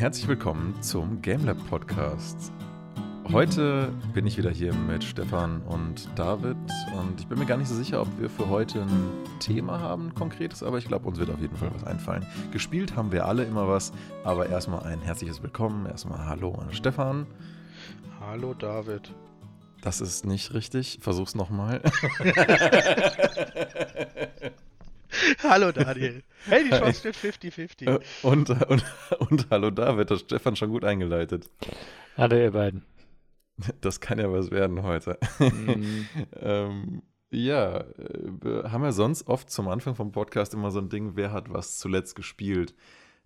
herzlich willkommen zum GameLab Podcast. Heute bin ich wieder hier mit Stefan und David und ich bin mir gar nicht so sicher, ob wir für heute ein Thema haben, konkretes, aber ich glaube, uns wird auf jeden Fall was einfallen. Gespielt haben wir alle immer was, aber erstmal ein herzliches Willkommen, erstmal Hallo an Stefan. Hallo David. Das ist nicht richtig, versuch's nochmal. hallo Daniel. Hey, die Chance steht 50-50. Und, und, und hallo David, das Stefan schon gut eingeleitet. Hallo ihr beiden. Das kann ja was werden heute. Mhm. ähm, ja, wir äh, haben ja sonst oft zum Anfang vom Podcast immer so ein Ding, wer hat was zuletzt gespielt.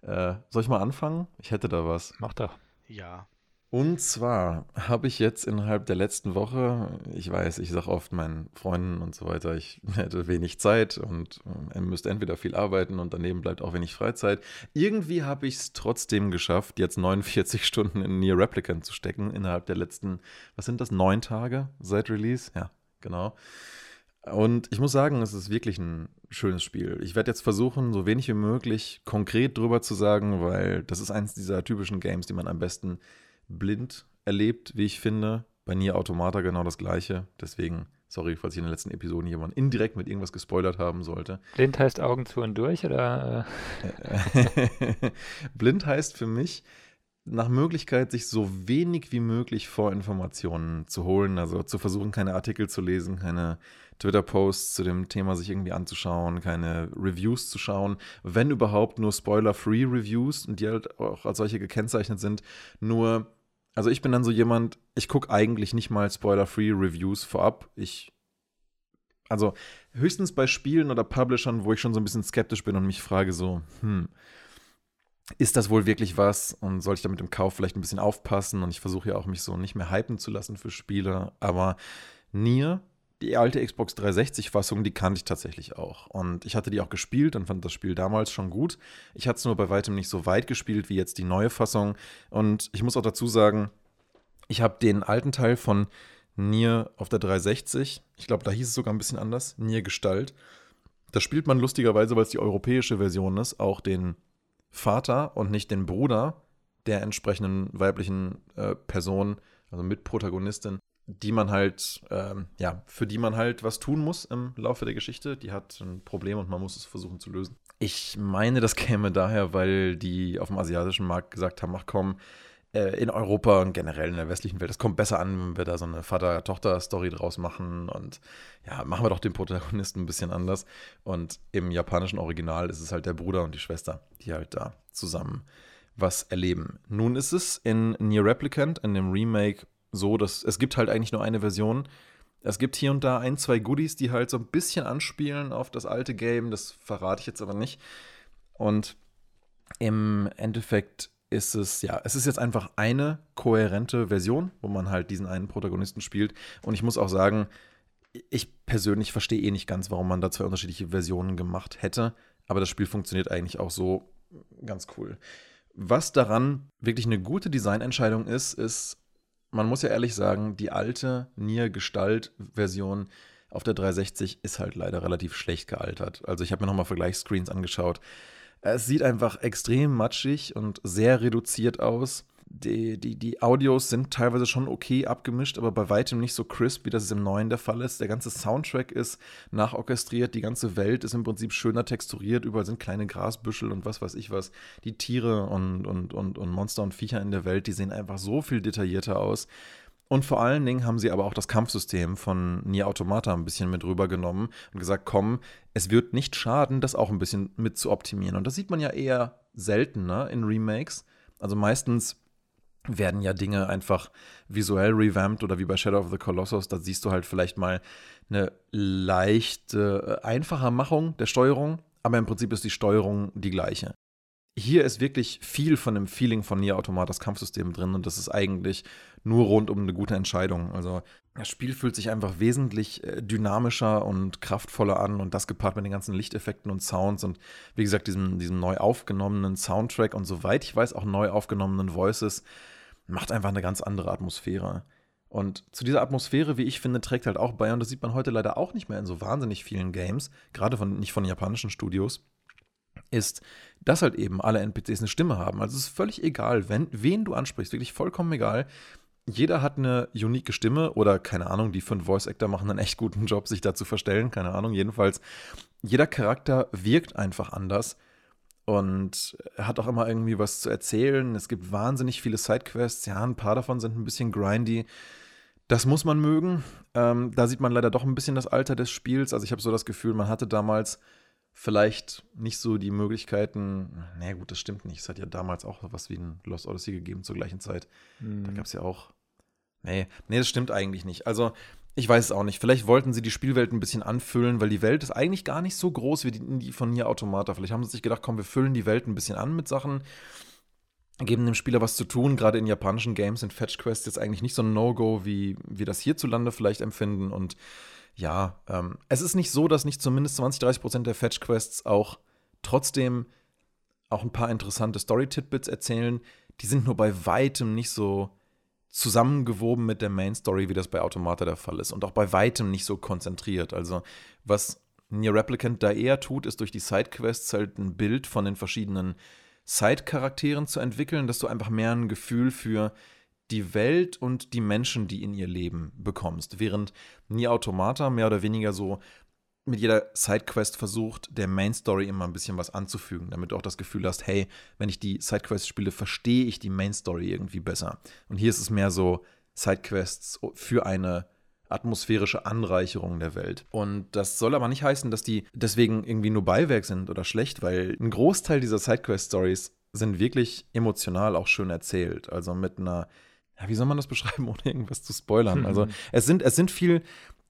Äh, soll ich mal anfangen? Ich hätte da was. Mach doch. Ja. Und zwar habe ich jetzt innerhalb der letzten Woche, ich weiß, ich sage oft meinen Freunden und so weiter, ich hätte wenig Zeit und äh, müsste entweder viel arbeiten und daneben bleibt auch wenig Freizeit. Irgendwie habe ich es trotzdem geschafft, jetzt 49 Stunden in Near Replicant zu stecken innerhalb der letzten, was sind das, neun Tage seit Release? Ja, genau. Und ich muss sagen, es ist wirklich ein schönes Spiel. Ich werde jetzt versuchen, so wenig wie möglich konkret drüber zu sagen, weil das ist eins dieser typischen Games, die man am besten blind erlebt, wie ich finde. Bei Nier Automata genau das gleiche. Deswegen, sorry, falls ich in den letzten Episoden jemand indirekt mit irgendwas gespoilert haben sollte. Blind heißt Augen zu und durch, oder? blind heißt für mich, nach Möglichkeit, sich so wenig wie möglich Vorinformationen zu holen, also zu versuchen, keine Artikel zu lesen, keine Twitter-Posts zu dem Thema sich irgendwie anzuschauen, keine Reviews zu schauen, wenn überhaupt nur Spoiler-Free Reviews und die halt auch als solche gekennzeichnet sind, nur also ich bin dann so jemand, ich gucke eigentlich nicht mal Spoiler-Free Reviews vorab. Ich also höchstens bei Spielen oder Publishern, wo ich schon so ein bisschen skeptisch bin und mich frage so, hm, ist das wohl wirklich was und soll ich da mit dem Kauf vielleicht ein bisschen aufpassen und ich versuche ja auch mich so nicht mehr hypen zu lassen für Spiele, aber Nier, die alte Xbox 360-Fassung, die kannte ich tatsächlich auch. Und ich hatte die auch gespielt und fand das Spiel damals schon gut. Ich hatte es nur bei weitem nicht so weit gespielt wie jetzt die neue Fassung. Und ich muss auch dazu sagen, ich habe den alten Teil von Nier auf der 360, ich glaube, da hieß es sogar ein bisschen anders, Nier Gestalt. Da spielt man lustigerweise, weil es die europäische Version ist, auch den Vater und nicht den Bruder der entsprechenden weiblichen äh, Person, also Mitprotagonistin, die man halt, ähm, ja, für die man halt was tun muss im Laufe der Geschichte. Die hat ein Problem und man muss es versuchen zu lösen. Ich meine, das käme daher, weil die auf dem asiatischen Markt gesagt haben, ach komm, in Europa und generell in der westlichen Welt, das kommt besser an, wenn wir da so eine Vater-Tochter-Story draus machen und ja, machen wir doch den Protagonisten ein bisschen anders. Und im japanischen Original ist es halt der Bruder und die Schwester, die halt da zusammen was erleben. Nun ist es in Near Replicant, in dem Remake, so, dass es gibt halt eigentlich nur eine Version. Es gibt hier und da ein, zwei Goodies, die halt so ein bisschen anspielen auf das alte Game. Das verrate ich jetzt aber nicht. Und im Endeffekt ist es, ja, es ist jetzt einfach eine kohärente Version, wo man halt diesen einen Protagonisten spielt. Und ich muss auch sagen, ich persönlich verstehe eh nicht ganz, warum man da zwei unterschiedliche Versionen gemacht hätte. Aber das Spiel funktioniert eigentlich auch so ganz cool. Was daran wirklich eine gute Designentscheidung ist, ist, man muss ja ehrlich sagen, die alte Nier-Gestalt-Version auf der 360 ist halt leider relativ schlecht gealtert. Also ich habe mir nochmal Vergleichsscreens angeschaut. Es sieht einfach extrem matschig und sehr reduziert aus die, die, die Audios sind teilweise schon okay abgemischt, aber bei weitem nicht so crisp, wie das im neuen der Fall ist. Der ganze Soundtrack ist nachorchestriert, die ganze Welt ist im Prinzip schöner texturiert, überall sind kleine Grasbüschel und was weiß ich was. Die Tiere und, und, und, und Monster und Viecher in der Welt, die sehen einfach so viel detaillierter aus. Und vor allen Dingen haben sie aber auch das Kampfsystem von Nier Automata ein bisschen mit rübergenommen und gesagt, komm, es wird nicht schaden, das auch ein bisschen mit zu optimieren. Und das sieht man ja eher seltener in Remakes. Also meistens werden ja Dinge einfach visuell revamped oder wie bei Shadow of the Colossus, da siehst du halt vielleicht mal eine leichte, äh, einfache Machung der Steuerung, aber im Prinzip ist die Steuerung die gleiche. Hier ist wirklich viel von dem Feeling von Nier Automatas Kampfsystem drin und das ist eigentlich nur rund um eine gute Entscheidung. Also das Spiel fühlt sich einfach wesentlich äh, dynamischer und kraftvoller an und das gepaart mit den ganzen Lichteffekten und Sounds und wie gesagt diesem, diesem neu aufgenommenen Soundtrack und soweit ich weiß auch neu aufgenommenen Voices macht einfach eine ganz andere Atmosphäre. Und zu dieser Atmosphäre, wie ich finde, trägt halt auch bei, und das sieht man heute leider auch nicht mehr in so wahnsinnig vielen Games, gerade von, nicht von japanischen Studios, ist, dass halt eben alle NPCs eine Stimme haben. Also es ist völlig egal, wenn, wen du ansprichst, wirklich vollkommen egal. Jeder hat eine unique Stimme oder keine Ahnung, die fünf Voice Actor machen einen echt guten Job, sich da zu verstellen, keine Ahnung. Jedenfalls, jeder Charakter wirkt einfach anders und hat auch immer irgendwie was zu erzählen. Es gibt wahnsinnig viele Sidequests. Ja, ein paar davon sind ein bisschen grindy. Das muss man mögen. Ähm, da sieht man leider doch ein bisschen das Alter des Spiels. Also ich habe so das Gefühl, man hatte damals vielleicht nicht so die Möglichkeiten. Na nee, gut, das stimmt nicht. Es hat ja damals auch was wie ein Lost Odyssey gegeben zur gleichen Zeit. Mhm. Da gab es ja auch. Nee, nee, das stimmt eigentlich nicht. Also, ich weiß es auch nicht. Vielleicht wollten sie die Spielwelt ein bisschen anfüllen, weil die Welt ist eigentlich gar nicht so groß wie die, von Nier Automata. Vielleicht haben sie sich gedacht, komm, wir füllen die Welt ein bisschen an mit Sachen, geben dem Spieler was zu tun. Gerade in japanischen Games sind Fetch Quests jetzt eigentlich nicht so ein No-Go, wie wir das hierzulande vielleicht empfinden. Und ja, ähm, es ist nicht so, dass nicht zumindest 20, 30 Prozent der Fetch Quests auch trotzdem auch ein paar interessante Story-Tidbits erzählen. Die sind nur bei weitem nicht so zusammengewoben mit der Main Story, wie das bei Automata der Fall ist. Und auch bei weitem nicht so konzentriert. Also, was Nier Replicant da eher tut, ist durch die Sidequests halt ein Bild von den verschiedenen Side-Charakteren zu entwickeln, dass du einfach mehr ein Gefühl für die Welt und die Menschen, die in ihr leben, bekommst. Während Nier Automata mehr oder weniger so mit jeder Sidequest versucht, der Main Story immer ein bisschen was anzufügen, damit du auch das Gefühl hast, hey, wenn ich die Sidequests spiele, verstehe ich die Main Story irgendwie besser. Und hier ist es mehr so Sidequests für eine atmosphärische Anreicherung der Welt. Und das soll aber nicht heißen, dass die deswegen irgendwie nur Beiwerk sind oder schlecht, weil ein Großteil dieser Sidequest-Stories sind wirklich emotional auch schön erzählt. Also mit einer, ja, wie soll man das beschreiben, ohne irgendwas zu spoilern? Also es sind, es sind viel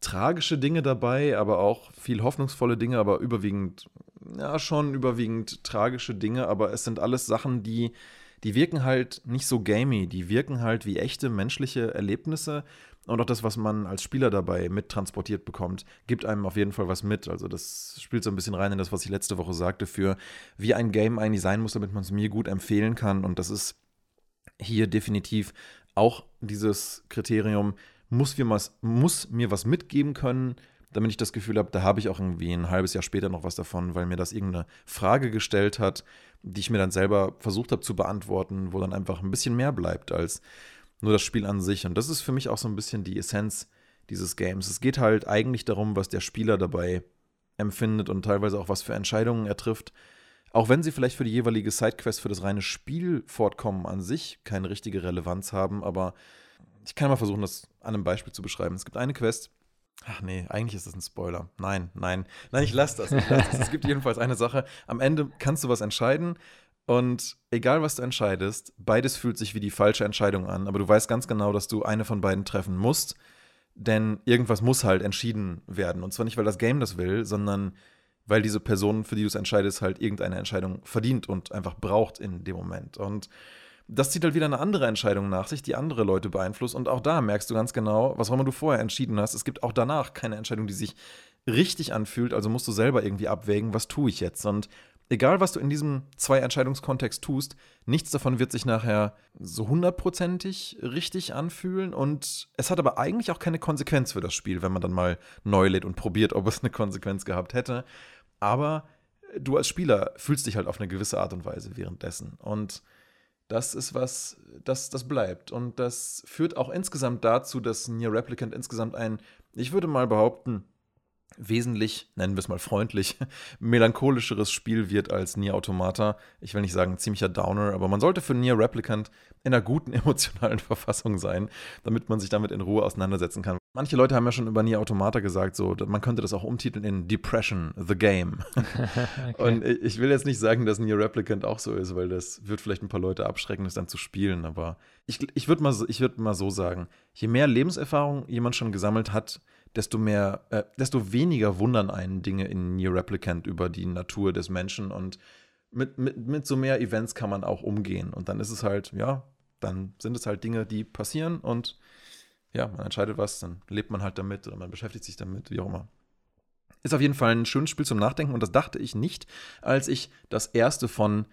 tragische Dinge dabei, aber auch viel hoffnungsvolle Dinge, aber überwiegend, ja, schon überwiegend tragische Dinge, aber es sind alles Sachen, die, die wirken halt nicht so gamey, die wirken halt wie echte menschliche Erlebnisse und auch das, was man als Spieler dabei mittransportiert bekommt, gibt einem auf jeden Fall was mit. Also das spielt so ein bisschen rein in das, was ich letzte Woche sagte, für wie ein Game eigentlich sein muss, damit man es mir gut empfehlen kann. Und das ist hier definitiv auch dieses Kriterium, muss, wir was, muss mir was mitgeben können, damit ich das Gefühl habe, da habe ich auch irgendwie ein halbes Jahr später noch was davon, weil mir das irgendeine Frage gestellt hat, die ich mir dann selber versucht habe zu beantworten, wo dann einfach ein bisschen mehr bleibt als nur das Spiel an sich. Und das ist für mich auch so ein bisschen die Essenz dieses Games. Es geht halt eigentlich darum, was der Spieler dabei empfindet und teilweise auch was für Entscheidungen er trifft. Auch wenn sie vielleicht für die jeweilige Sidequest, für das reine Spielfortkommen an sich keine richtige Relevanz haben, aber ich kann mal versuchen, das an einem Beispiel zu beschreiben. Es gibt eine Quest. Ach nee, eigentlich ist das ein Spoiler. Nein, nein, nein, ich lasse das. Ich lass das. es gibt jedenfalls eine Sache. Am Ende kannst du was entscheiden und egal, was du entscheidest, beides fühlt sich wie die falsche Entscheidung an. Aber du weißt ganz genau, dass du eine von beiden treffen musst. Denn irgendwas muss halt entschieden werden. Und zwar nicht, weil das Game das will, sondern weil diese Person, für die du es entscheidest, halt irgendeine Entscheidung verdient und einfach braucht in dem Moment. Und das zieht halt wieder eine andere Entscheidung nach sich, die andere Leute beeinflusst. Und auch da merkst du ganz genau, was auch immer du vorher entschieden hast, es gibt auch danach keine Entscheidung, die sich richtig anfühlt. Also musst du selber irgendwie abwägen, was tue ich jetzt. Und egal was du in diesem Zwei-Entscheidungskontext tust, nichts davon wird sich nachher so hundertprozentig richtig anfühlen. Und es hat aber eigentlich auch keine Konsequenz für das Spiel, wenn man dann mal neu lädt und probiert, ob es eine Konsequenz gehabt hätte. Aber du als Spieler fühlst dich halt auf eine gewisse Art und Weise währenddessen. Und das ist was, das, das bleibt. Und das führt auch insgesamt dazu, dass Near Replicant insgesamt ein, ich würde mal behaupten, wesentlich, nennen wir es mal freundlich, melancholischeres Spiel wird als Nier Automata. Ich will nicht sagen ziemlicher Downer, aber man sollte für Nier Replicant in einer guten emotionalen Verfassung sein, damit man sich damit in Ruhe auseinandersetzen kann. Manche Leute haben ja schon über Nier Automata gesagt, so, man könnte das auch umtiteln in Depression, The Game. okay. Und ich will jetzt nicht sagen, dass Nier Replicant auch so ist, weil das wird vielleicht ein paar Leute abschrecken, das dann zu spielen, aber ich, ich würde mal, würd mal so sagen, je mehr Lebenserfahrung jemand schon gesammelt hat, desto mehr, äh, desto weniger wundern einen Dinge in Near Replicant über die Natur des Menschen und mit, mit, mit so mehr Events kann man auch umgehen. Und dann ist es halt, ja, dann sind es halt Dinge, die passieren und ja, man entscheidet was, dann lebt man halt damit oder man beschäftigt sich damit, wie auch immer. Ist auf jeden Fall ein schönes Spiel zum Nachdenken und das dachte ich nicht, als ich das erste von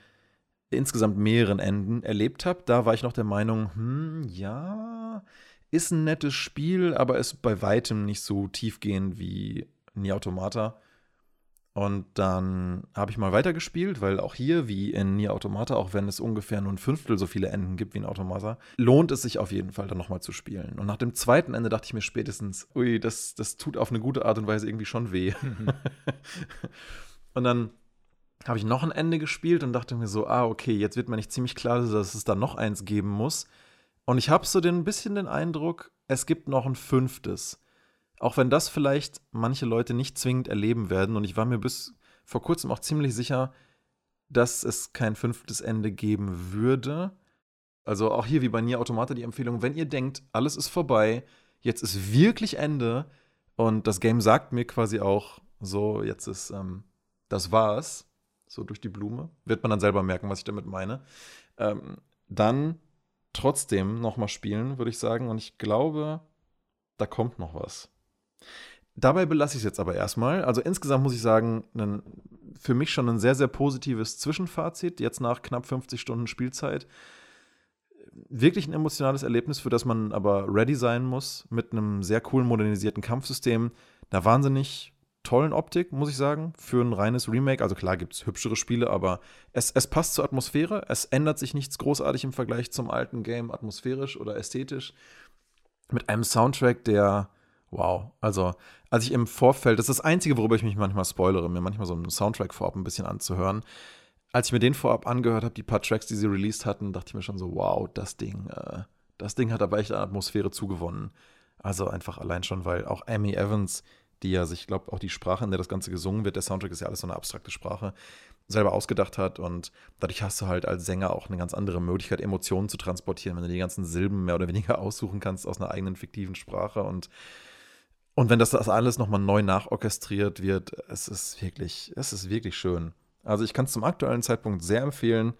insgesamt mehreren Enden erlebt habe. Da war ich noch der Meinung, hm, ja, ist ein nettes Spiel, aber ist bei weitem nicht so tiefgehend wie Nier Automata. Und dann habe ich mal weitergespielt, weil auch hier, wie in Nier Automata, auch wenn es ungefähr nur ein Fünftel so viele Enden gibt wie in Automata, lohnt es sich auf jeden Fall dann nochmal zu spielen. Und nach dem zweiten Ende dachte ich mir spätestens, ui, das, das tut auf eine gute Art und Weise irgendwie schon weh. und dann habe ich noch ein Ende gespielt und dachte mir so, ah, okay, jetzt wird mir nicht ziemlich klar, dass es da noch eins geben muss. Und ich habe so ein bisschen den Eindruck, es gibt noch ein fünftes. Auch wenn das vielleicht manche Leute nicht zwingend erleben werden. Und ich war mir bis vor kurzem auch ziemlich sicher, dass es kein fünftes Ende geben würde. Also auch hier wie bei Nier Automata die Empfehlung, wenn ihr denkt, alles ist vorbei, jetzt ist wirklich Ende und das Game sagt mir quasi auch, so, jetzt ist, ähm, das war's, so durch die Blume, wird man dann selber merken, was ich damit meine. Ähm, dann trotzdem nochmal spielen, würde ich sagen. Und ich glaube, da kommt noch was. Dabei belasse ich es jetzt aber erstmal. Also insgesamt muss ich sagen, ein, für mich schon ein sehr, sehr positives Zwischenfazit, jetzt nach knapp 50 Stunden Spielzeit. Wirklich ein emotionales Erlebnis, für das man aber ready sein muss, mit einem sehr coolen modernisierten Kampfsystem, einer wahnsinnig tollen Optik, muss ich sagen, für ein reines Remake. Also klar gibt es hübschere Spiele, aber es, es passt zur Atmosphäre. Es ändert sich nichts großartig im Vergleich zum alten Game, atmosphärisch oder ästhetisch. Mit einem Soundtrack, der Wow. Also, als ich im Vorfeld, das ist das Einzige, worüber ich mich manchmal spoilere, mir manchmal so einen Soundtrack vorab ein bisschen anzuhören. Als ich mir den vorab angehört habe, die paar Tracks, die sie released hatten, dachte ich mir schon so, wow, das Ding, äh, das Ding hat aber echt an Atmosphäre zugewonnen. Also einfach allein schon, weil auch Amy Evans, die ja sich, glaube auch die Sprache, in der das Ganze gesungen wird, der Soundtrack ist ja alles so eine abstrakte Sprache, selber ausgedacht hat und dadurch hast du halt als Sänger auch eine ganz andere Möglichkeit, Emotionen zu transportieren, wenn du die ganzen Silben mehr oder weniger aussuchen kannst aus einer eigenen fiktiven Sprache und und wenn das, das alles nochmal neu nachorchestriert wird, es ist wirklich, es ist wirklich schön. Also ich kann es zum aktuellen Zeitpunkt sehr empfehlen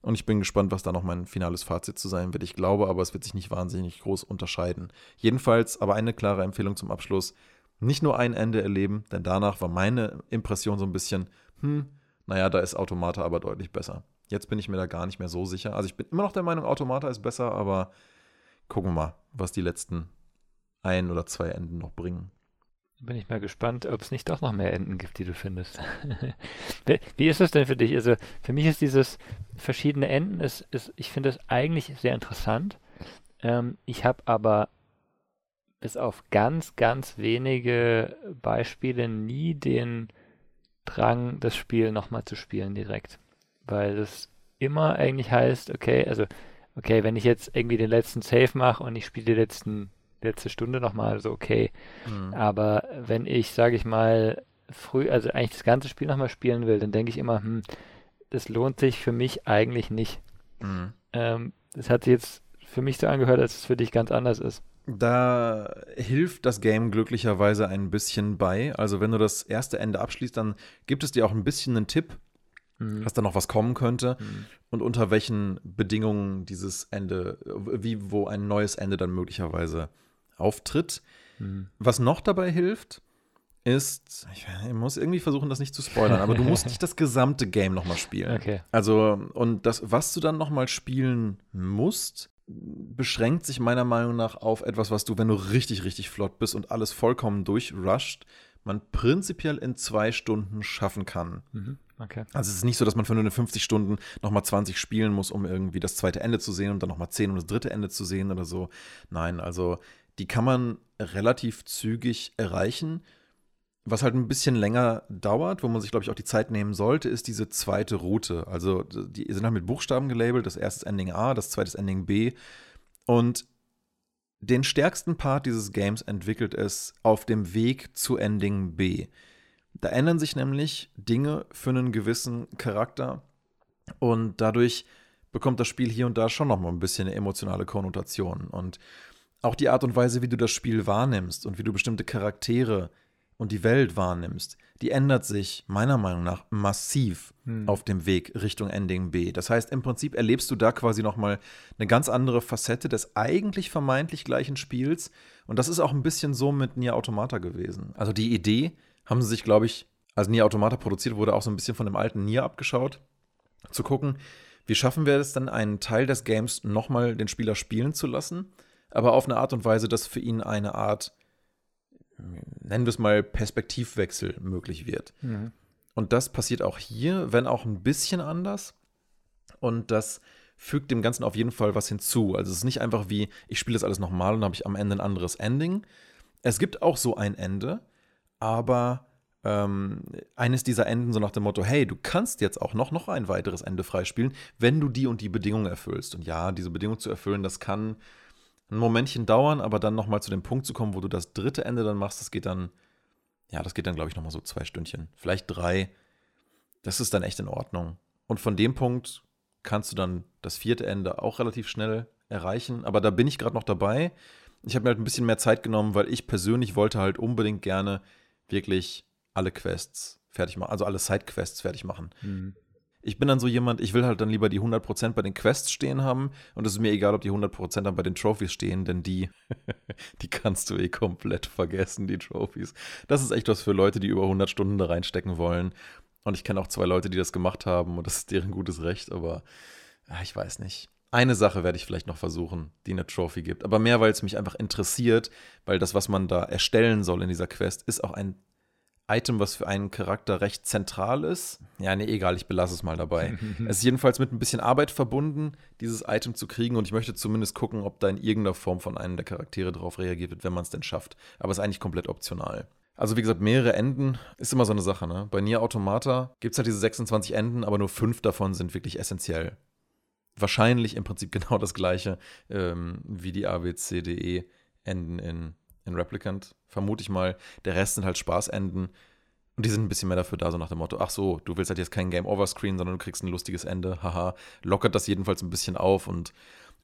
und ich bin gespannt, was da noch mein finales Fazit zu sein wird. Ich glaube aber, es wird sich nicht wahnsinnig groß unterscheiden. Jedenfalls aber eine klare Empfehlung zum Abschluss. Nicht nur ein Ende erleben, denn danach war meine Impression so ein bisschen, hm, naja, da ist Automata aber deutlich besser. Jetzt bin ich mir da gar nicht mehr so sicher. Also ich bin immer noch der Meinung, Automata ist besser, aber gucken wir mal, was die letzten ein oder zwei Enden noch bringen. Bin ich mal gespannt, ob es nicht doch noch mehr Enden gibt, die du findest. Wie ist das denn für dich? Also für mich ist dieses verschiedene Enden, ist, ist, ich finde es eigentlich sehr interessant. Ähm, ich habe aber bis auf ganz, ganz wenige Beispiele nie den Drang, das Spiel nochmal zu spielen direkt. Weil es immer eigentlich heißt, okay, also, okay, wenn ich jetzt irgendwie den letzten Save mache und ich spiele die letzten letzte Stunde nochmal so okay. Mhm. Aber wenn ich, sage ich mal, früh, also eigentlich das ganze Spiel nochmal spielen will, dann denke ich immer, hm, das lohnt sich für mich eigentlich nicht. Mhm. Ähm, das hat sich jetzt für mich so angehört, als es für dich ganz anders ist. Da hilft das Game glücklicherweise ein bisschen bei. Also wenn du das erste Ende abschließt, dann gibt es dir auch ein bisschen einen Tipp, mhm. dass da noch was kommen könnte mhm. und unter welchen Bedingungen dieses Ende, wie wo ein neues Ende dann möglicherweise auftritt. Mhm. Was noch dabei hilft, ist, ich, muss irgendwie versuchen, das nicht zu spoilern, aber du musst nicht das gesamte Game nochmal spielen. Okay. Also, und das, was du dann nochmal spielen musst, beschränkt sich meiner Meinung nach auf etwas, was du, wenn du richtig, richtig flott bist und alles vollkommen durchrusht, man prinzipiell in zwei Stunden schaffen kann. Mhm. Okay. Also es ist nicht so, dass man für nur eine 50 Stunden nochmal 20 spielen muss, um irgendwie das zweite Ende zu sehen und dann nochmal 10, um das dritte Ende zu sehen oder so. Nein, also die kann man relativ zügig erreichen. Was halt ein bisschen länger dauert, wo man sich, glaube ich, auch die Zeit nehmen sollte, ist diese zweite Route. Also die sind halt mit Buchstaben gelabelt. Das erste ist Ending A, das zweite ist Ending B. Und den stärksten Part dieses Games entwickelt es auf dem Weg zu Ending B. Da ändern sich nämlich Dinge für einen gewissen Charakter und dadurch bekommt das Spiel hier und da schon nochmal ein bisschen emotionale Konnotation. Und auch die Art und Weise, wie du das Spiel wahrnimmst und wie du bestimmte Charaktere und die Welt wahrnimmst, die ändert sich meiner Meinung nach massiv hm. auf dem Weg Richtung Ending B. Das heißt, im Prinzip erlebst du da quasi noch mal eine ganz andere Facette des eigentlich vermeintlich gleichen Spiels und das ist auch ein bisschen so mit Nier Automata gewesen. Also die Idee haben sie sich, glaube ich, als Nier Automata produziert wurde, auch so ein bisschen von dem alten Nier abgeschaut, zu gucken, wie schaffen wir es dann, einen Teil des Games nochmal den Spieler spielen zu lassen, aber auf eine Art und Weise, dass für ihn eine Art, nennen wir es mal, Perspektivwechsel möglich wird. Mhm. Und das passiert auch hier, wenn auch ein bisschen anders. Und das fügt dem Ganzen auf jeden Fall was hinzu. Also es ist nicht einfach wie, ich spiele das alles nochmal und habe ich am Ende ein anderes Ending. Es gibt auch so ein Ende, aber ähm, eines dieser Enden so nach dem Motto, hey, du kannst jetzt auch noch, noch ein weiteres Ende freispielen, wenn du die und die Bedingungen erfüllst. Und ja, diese Bedingung zu erfüllen, das kann ein Momentchen dauern, aber dann nochmal zu dem Punkt zu kommen, wo du das dritte Ende dann machst, das geht dann, ja, das geht dann, glaube ich, nochmal so zwei Stündchen, vielleicht drei. Das ist dann echt in Ordnung. Und von dem Punkt kannst du dann das vierte Ende auch relativ schnell erreichen. Aber da bin ich gerade noch dabei. Ich habe mir halt ein bisschen mehr Zeit genommen, weil ich persönlich wollte halt unbedingt gerne wirklich alle Quests fertig machen, also alle Sidequests fertig machen. Mhm. Ich bin dann so jemand, ich will halt dann lieber die 100% bei den Quests stehen haben und es ist mir egal, ob die 100% dann bei den Trophies stehen, denn die, die kannst du eh komplett vergessen, die Trophies. Das ist echt was für Leute, die über 100 Stunden da reinstecken wollen. Und ich kenne auch zwei Leute, die das gemacht haben und das ist deren gutes Recht, aber ja, ich weiß nicht. Eine Sache werde ich vielleicht noch versuchen, die eine Trophy gibt. Aber mehr, weil es mich einfach interessiert, weil das, was man da erstellen soll in dieser Quest, ist auch ein Item, was für einen Charakter recht zentral ist. Ja, nee, egal, ich belasse es mal dabei. es ist jedenfalls mit ein bisschen Arbeit verbunden, dieses Item zu kriegen und ich möchte zumindest gucken, ob da in irgendeiner Form von einem der Charaktere darauf reagiert wird, wenn man es denn schafft. Aber es ist eigentlich komplett optional. Also wie gesagt, mehrere Enden ist immer so eine Sache. Ne? Bei Nier Automata gibt es halt diese 26 Enden, aber nur fünf davon sind wirklich essentiell. Wahrscheinlich im Prinzip genau das gleiche ähm, wie die ABCDE Enden in in Replicant, vermute ich mal. Der Rest sind halt Spaßenden. Und die sind ein bisschen mehr dafür da, so nach dem Motto, ach so, du willst halt jetzt kein Game-Over-Screen, sondern du kriegst ein lustiges Ende, haha. Lockert das jedenfalls ein bisschen auf und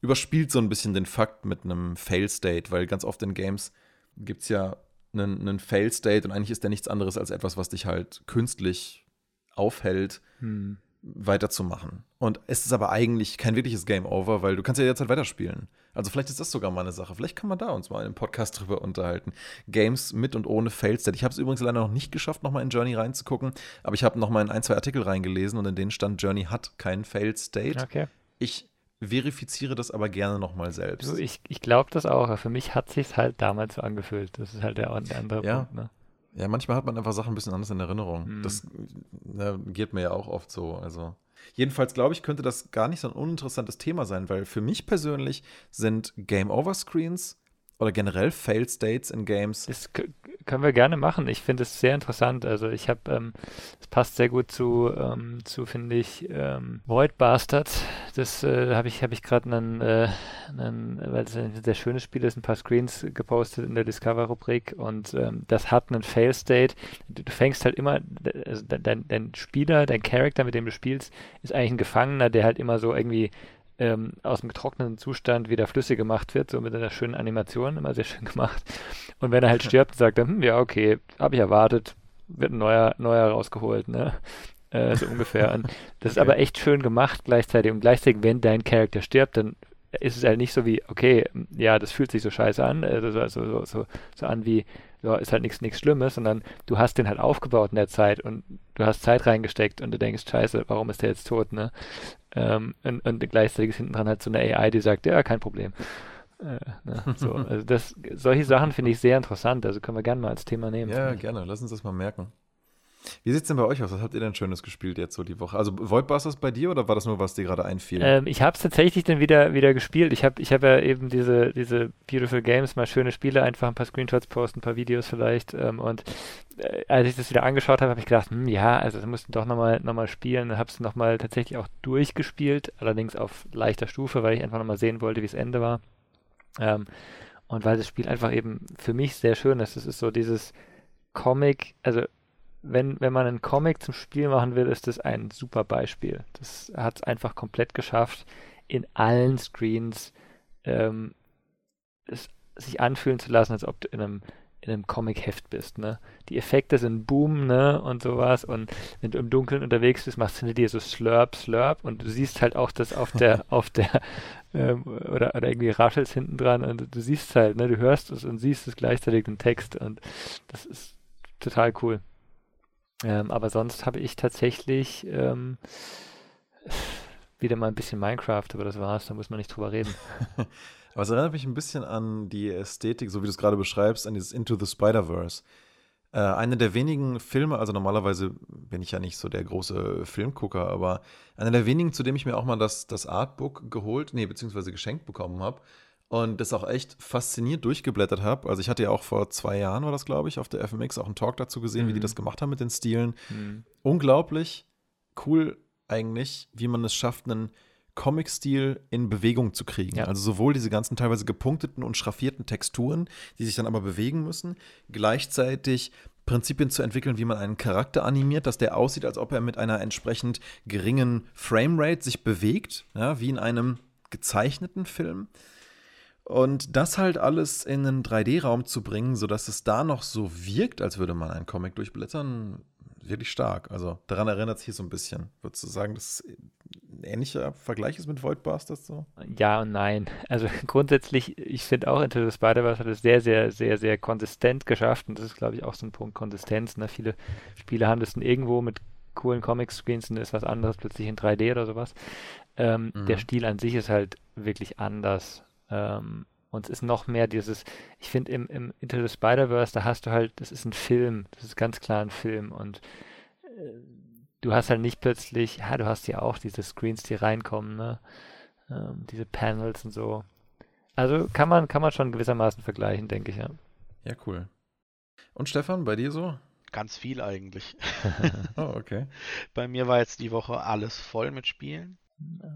überspielt so ein bisschen den Fakt mit einem Fail-State, weil ganz oft in Games gibt es ja einen, einen Fail-State und eigentlich ist der nichts anderes als etwas, was dich halt künstlich aufhält, hm. weiterzumachen. Und es ist aber eigentlich kein wirkliches Game-Over, weil du kannst ja jetzt halt weiterspielen. Also vielleicht ist das sogar mal eine Sache. Vielleicht kann man da uns mal in einem Podcast drüber unterhalten. Games mit und ohne Failstate. Ich habe es übrigens leider noch nicht geschafft, nochmal in Journey reinzugucken, aber ich habe nochmal in ein, zwei Artikel reingelesen und in denen stand, Journey hat keinen Failstate. Okay. Ich verifiziere das aber gerne nochmal selbst. Du, ich ich glaube das auch, für mich hat sich halt damals so angefühlt. Das ist halt der, der andere ja. Punkt. Ne? Ja, manchmal hat man einfach Sachen ein bisschen anders in Erinnerung. Mhm. Das na, geht mir ja auch oft so. Also Jedenfalls glaube ich, könnte das gar nicht so ein uninteressantes Thema sein, weil für mich persönlich sind Game-Over-Screens oder generell Failed States in Games. Das können wir gerne machen. Ich finde es sehr interessant. Also ich habe, ähm, es passt sehr gut zu, ähm, zu finde ich, ähm, Void Bastards. Das äh, habe ich, habe ich gerade einen, äh, einen, weil es ein sehr schönes Spiel ist, ein paar Screens gepostet in der Discover-Rubrik und ähm, das hat einen Fail State. Du, du fängst halt immer, also dein, dein Spieler, dein Charakter, mit dem du spielst, ist eigentlich ein Gefangener, der halt immer so irgendwie ähm, aus dem getrockneten Zustand wieder flüssig gemacht wird, so mit einer schönen Animation, immer sehr schön gemacht. Und wenn er halt stirbt, sagt er, hm, ja, okay, habe ich erwartet, wird ein neuer, neuer rausgeholt, ne? Äh, so ungefähr. Und das ist aber echt schön gemacht gleichzeitig. Und gleichzeitig, wenn dein Charakter stirbt, dann ist es halt nicht so wie, okay, ja, das fühlt sich so scheiße an, also so, so, so, so an wie, ja, ist halt nichts nichts Schlimmes, sondern du hast den halt aufgebaut in der Zeit und du hast Zeit reingesteckt und du denkst, scheiße, warum ist der jetzt tot, ne? Ähm, und, und gleichzeitig ist hinten dran halt so eine AI, die sagt, ja, kein Problem. Äh, ne? so, also das, solche Sachen finde ich sehr interessant, also können wir gerne mal als Thema nehmen. Ja, gerne, lass uns das mal merken. Wie sieht es denn bei euch aus? Was habt ihr denn Schönes gespielt jetzt so die Woche? Also Void das bei dir oder war das nur, was dir gerade einfiel? Ähm, ich habe es tatsächlich dann wieder, wieder gespielt. Ich habe ich hab ja eben diese, diese Beautiful Games, mal schöne Spiele, einfach ein paar Screenshots posten, ein paar Videos vielleicht. Ähm, und äh, als ich das wieder angeschaut habe, habe ich gedacht, hm, ja, also das musst du doch nochmal noch mal spielen. Habe es nochmal tatsächlich auch durchgespielt, allerdings auf leichter Stufe, weil ich einfach nochmal sehen wollte, wie das Ende war. Ähm, und weil das Spiel einfach eben für mich sehr schön ist. Es ist so dieses Comic, also wenn, wenn man einen Comic zum Spiel machen will, ist das ein super Beispiel. Das hat es einfach komplett geschafft, in allen Screens ähm, es sich anfühlen zu lassen, als ob du in einem in einem Comic-Heft bist, ne? Die Effekte sind Boom, ne? Und sowas. Und wenn du im Dunkeln unterwegs bist, machst du hinter dir so Slurp, Slurp und du siehst halt auch das auf der, auf der, ähm, oder, oder irgendwie raschelt hinten dran und du siehst halt, ne? Du hörst es und siehst es gleichzeitig im Text und das ist total cool. Ähm, aber sonst habe ich tatsächlich ähm, wieder mal ein bisschen Minecraft, aber das war's, da muss man nicht drüber reden. aber es erinnert mich ein bisschen an die Ästhetik, so wie du es gerade beschreibst, an dieses Into the Spider-Verse. Äh, eine der wenigen Filme, also normalerweise bin ich ja nicht so der große Filmgucker, aber einer der wenigen, zu dem ich mir auch mal das, das Artbook geholt, nee, beziehungsweise geschenkt bekommen habe und das auch echt fasziniert durchgeblättert habe. Also ich hatte ja auch vor zwei Jahren, war das glaube ich, auf der FMX auch einen Talk dazu gesehen, mhm. wie die mhm. das gemacht haben mit den Stilen. Mhm. Unglaublich cool eigentlich, wie man es schafft, einen Comic-Stil in Bewegung zu kriegen. Ja. Also sowohl diese ganzen teilweise gepunkteten und schraffierten Texturen, die sich dann aber bewegen müssen, gleichzeitig Prinzipien zu entwickeln, wie man einen Charakter animiert, dass der aussieht, als ob er mit einer entsprechend geringen Framerate sich bewegt, ja, wie in einem gezeichneten Film. Und das halt alles in einen 3D-Raum zu bringen, sodass es da noch so wirkt, als würde man einen Comic durchblättern, wirklich stark. Also daran erinnert es sich so ein bisschen. Würdest du sagen, dass es ein ähnlicher Vergleich ist mit Voidbusters so? Ja und nein. Also grundsätzlich, ich finde auch Into the Spider-Verse hat es sehr, sehr, sehr, sehr konsistent geschafft und das ist, glaube ich, auch so ein Punkt Konsistenz. Ne? Viele Spiele haben das dann irgendwo mit coolen Comic-Screens und ist was anderes plötzlich in 3D oder sowas. Ähm, mhm. Der Stil an sich ist halt wirklich anders. Ähm, und es ist noch mehr dieses, ich finde im, im Into the Spider-Verse, da hast du halt, das ist ein Film, das ist ganz klar ein Film und äh, du hast halt nicht plötzlich, ja, du hast ja auch diese Screens, die reinkommen, ne? Ähm, diese Panels und so. Also kann man, kann man schon gewissermaßen vergleichen, denke ich, ja. Ja, cool. Und Stefan, bei dir so? Ganz viel eigentlich. oh, okay. Bei mir war jetzt die Woche alles voll mit Spielen.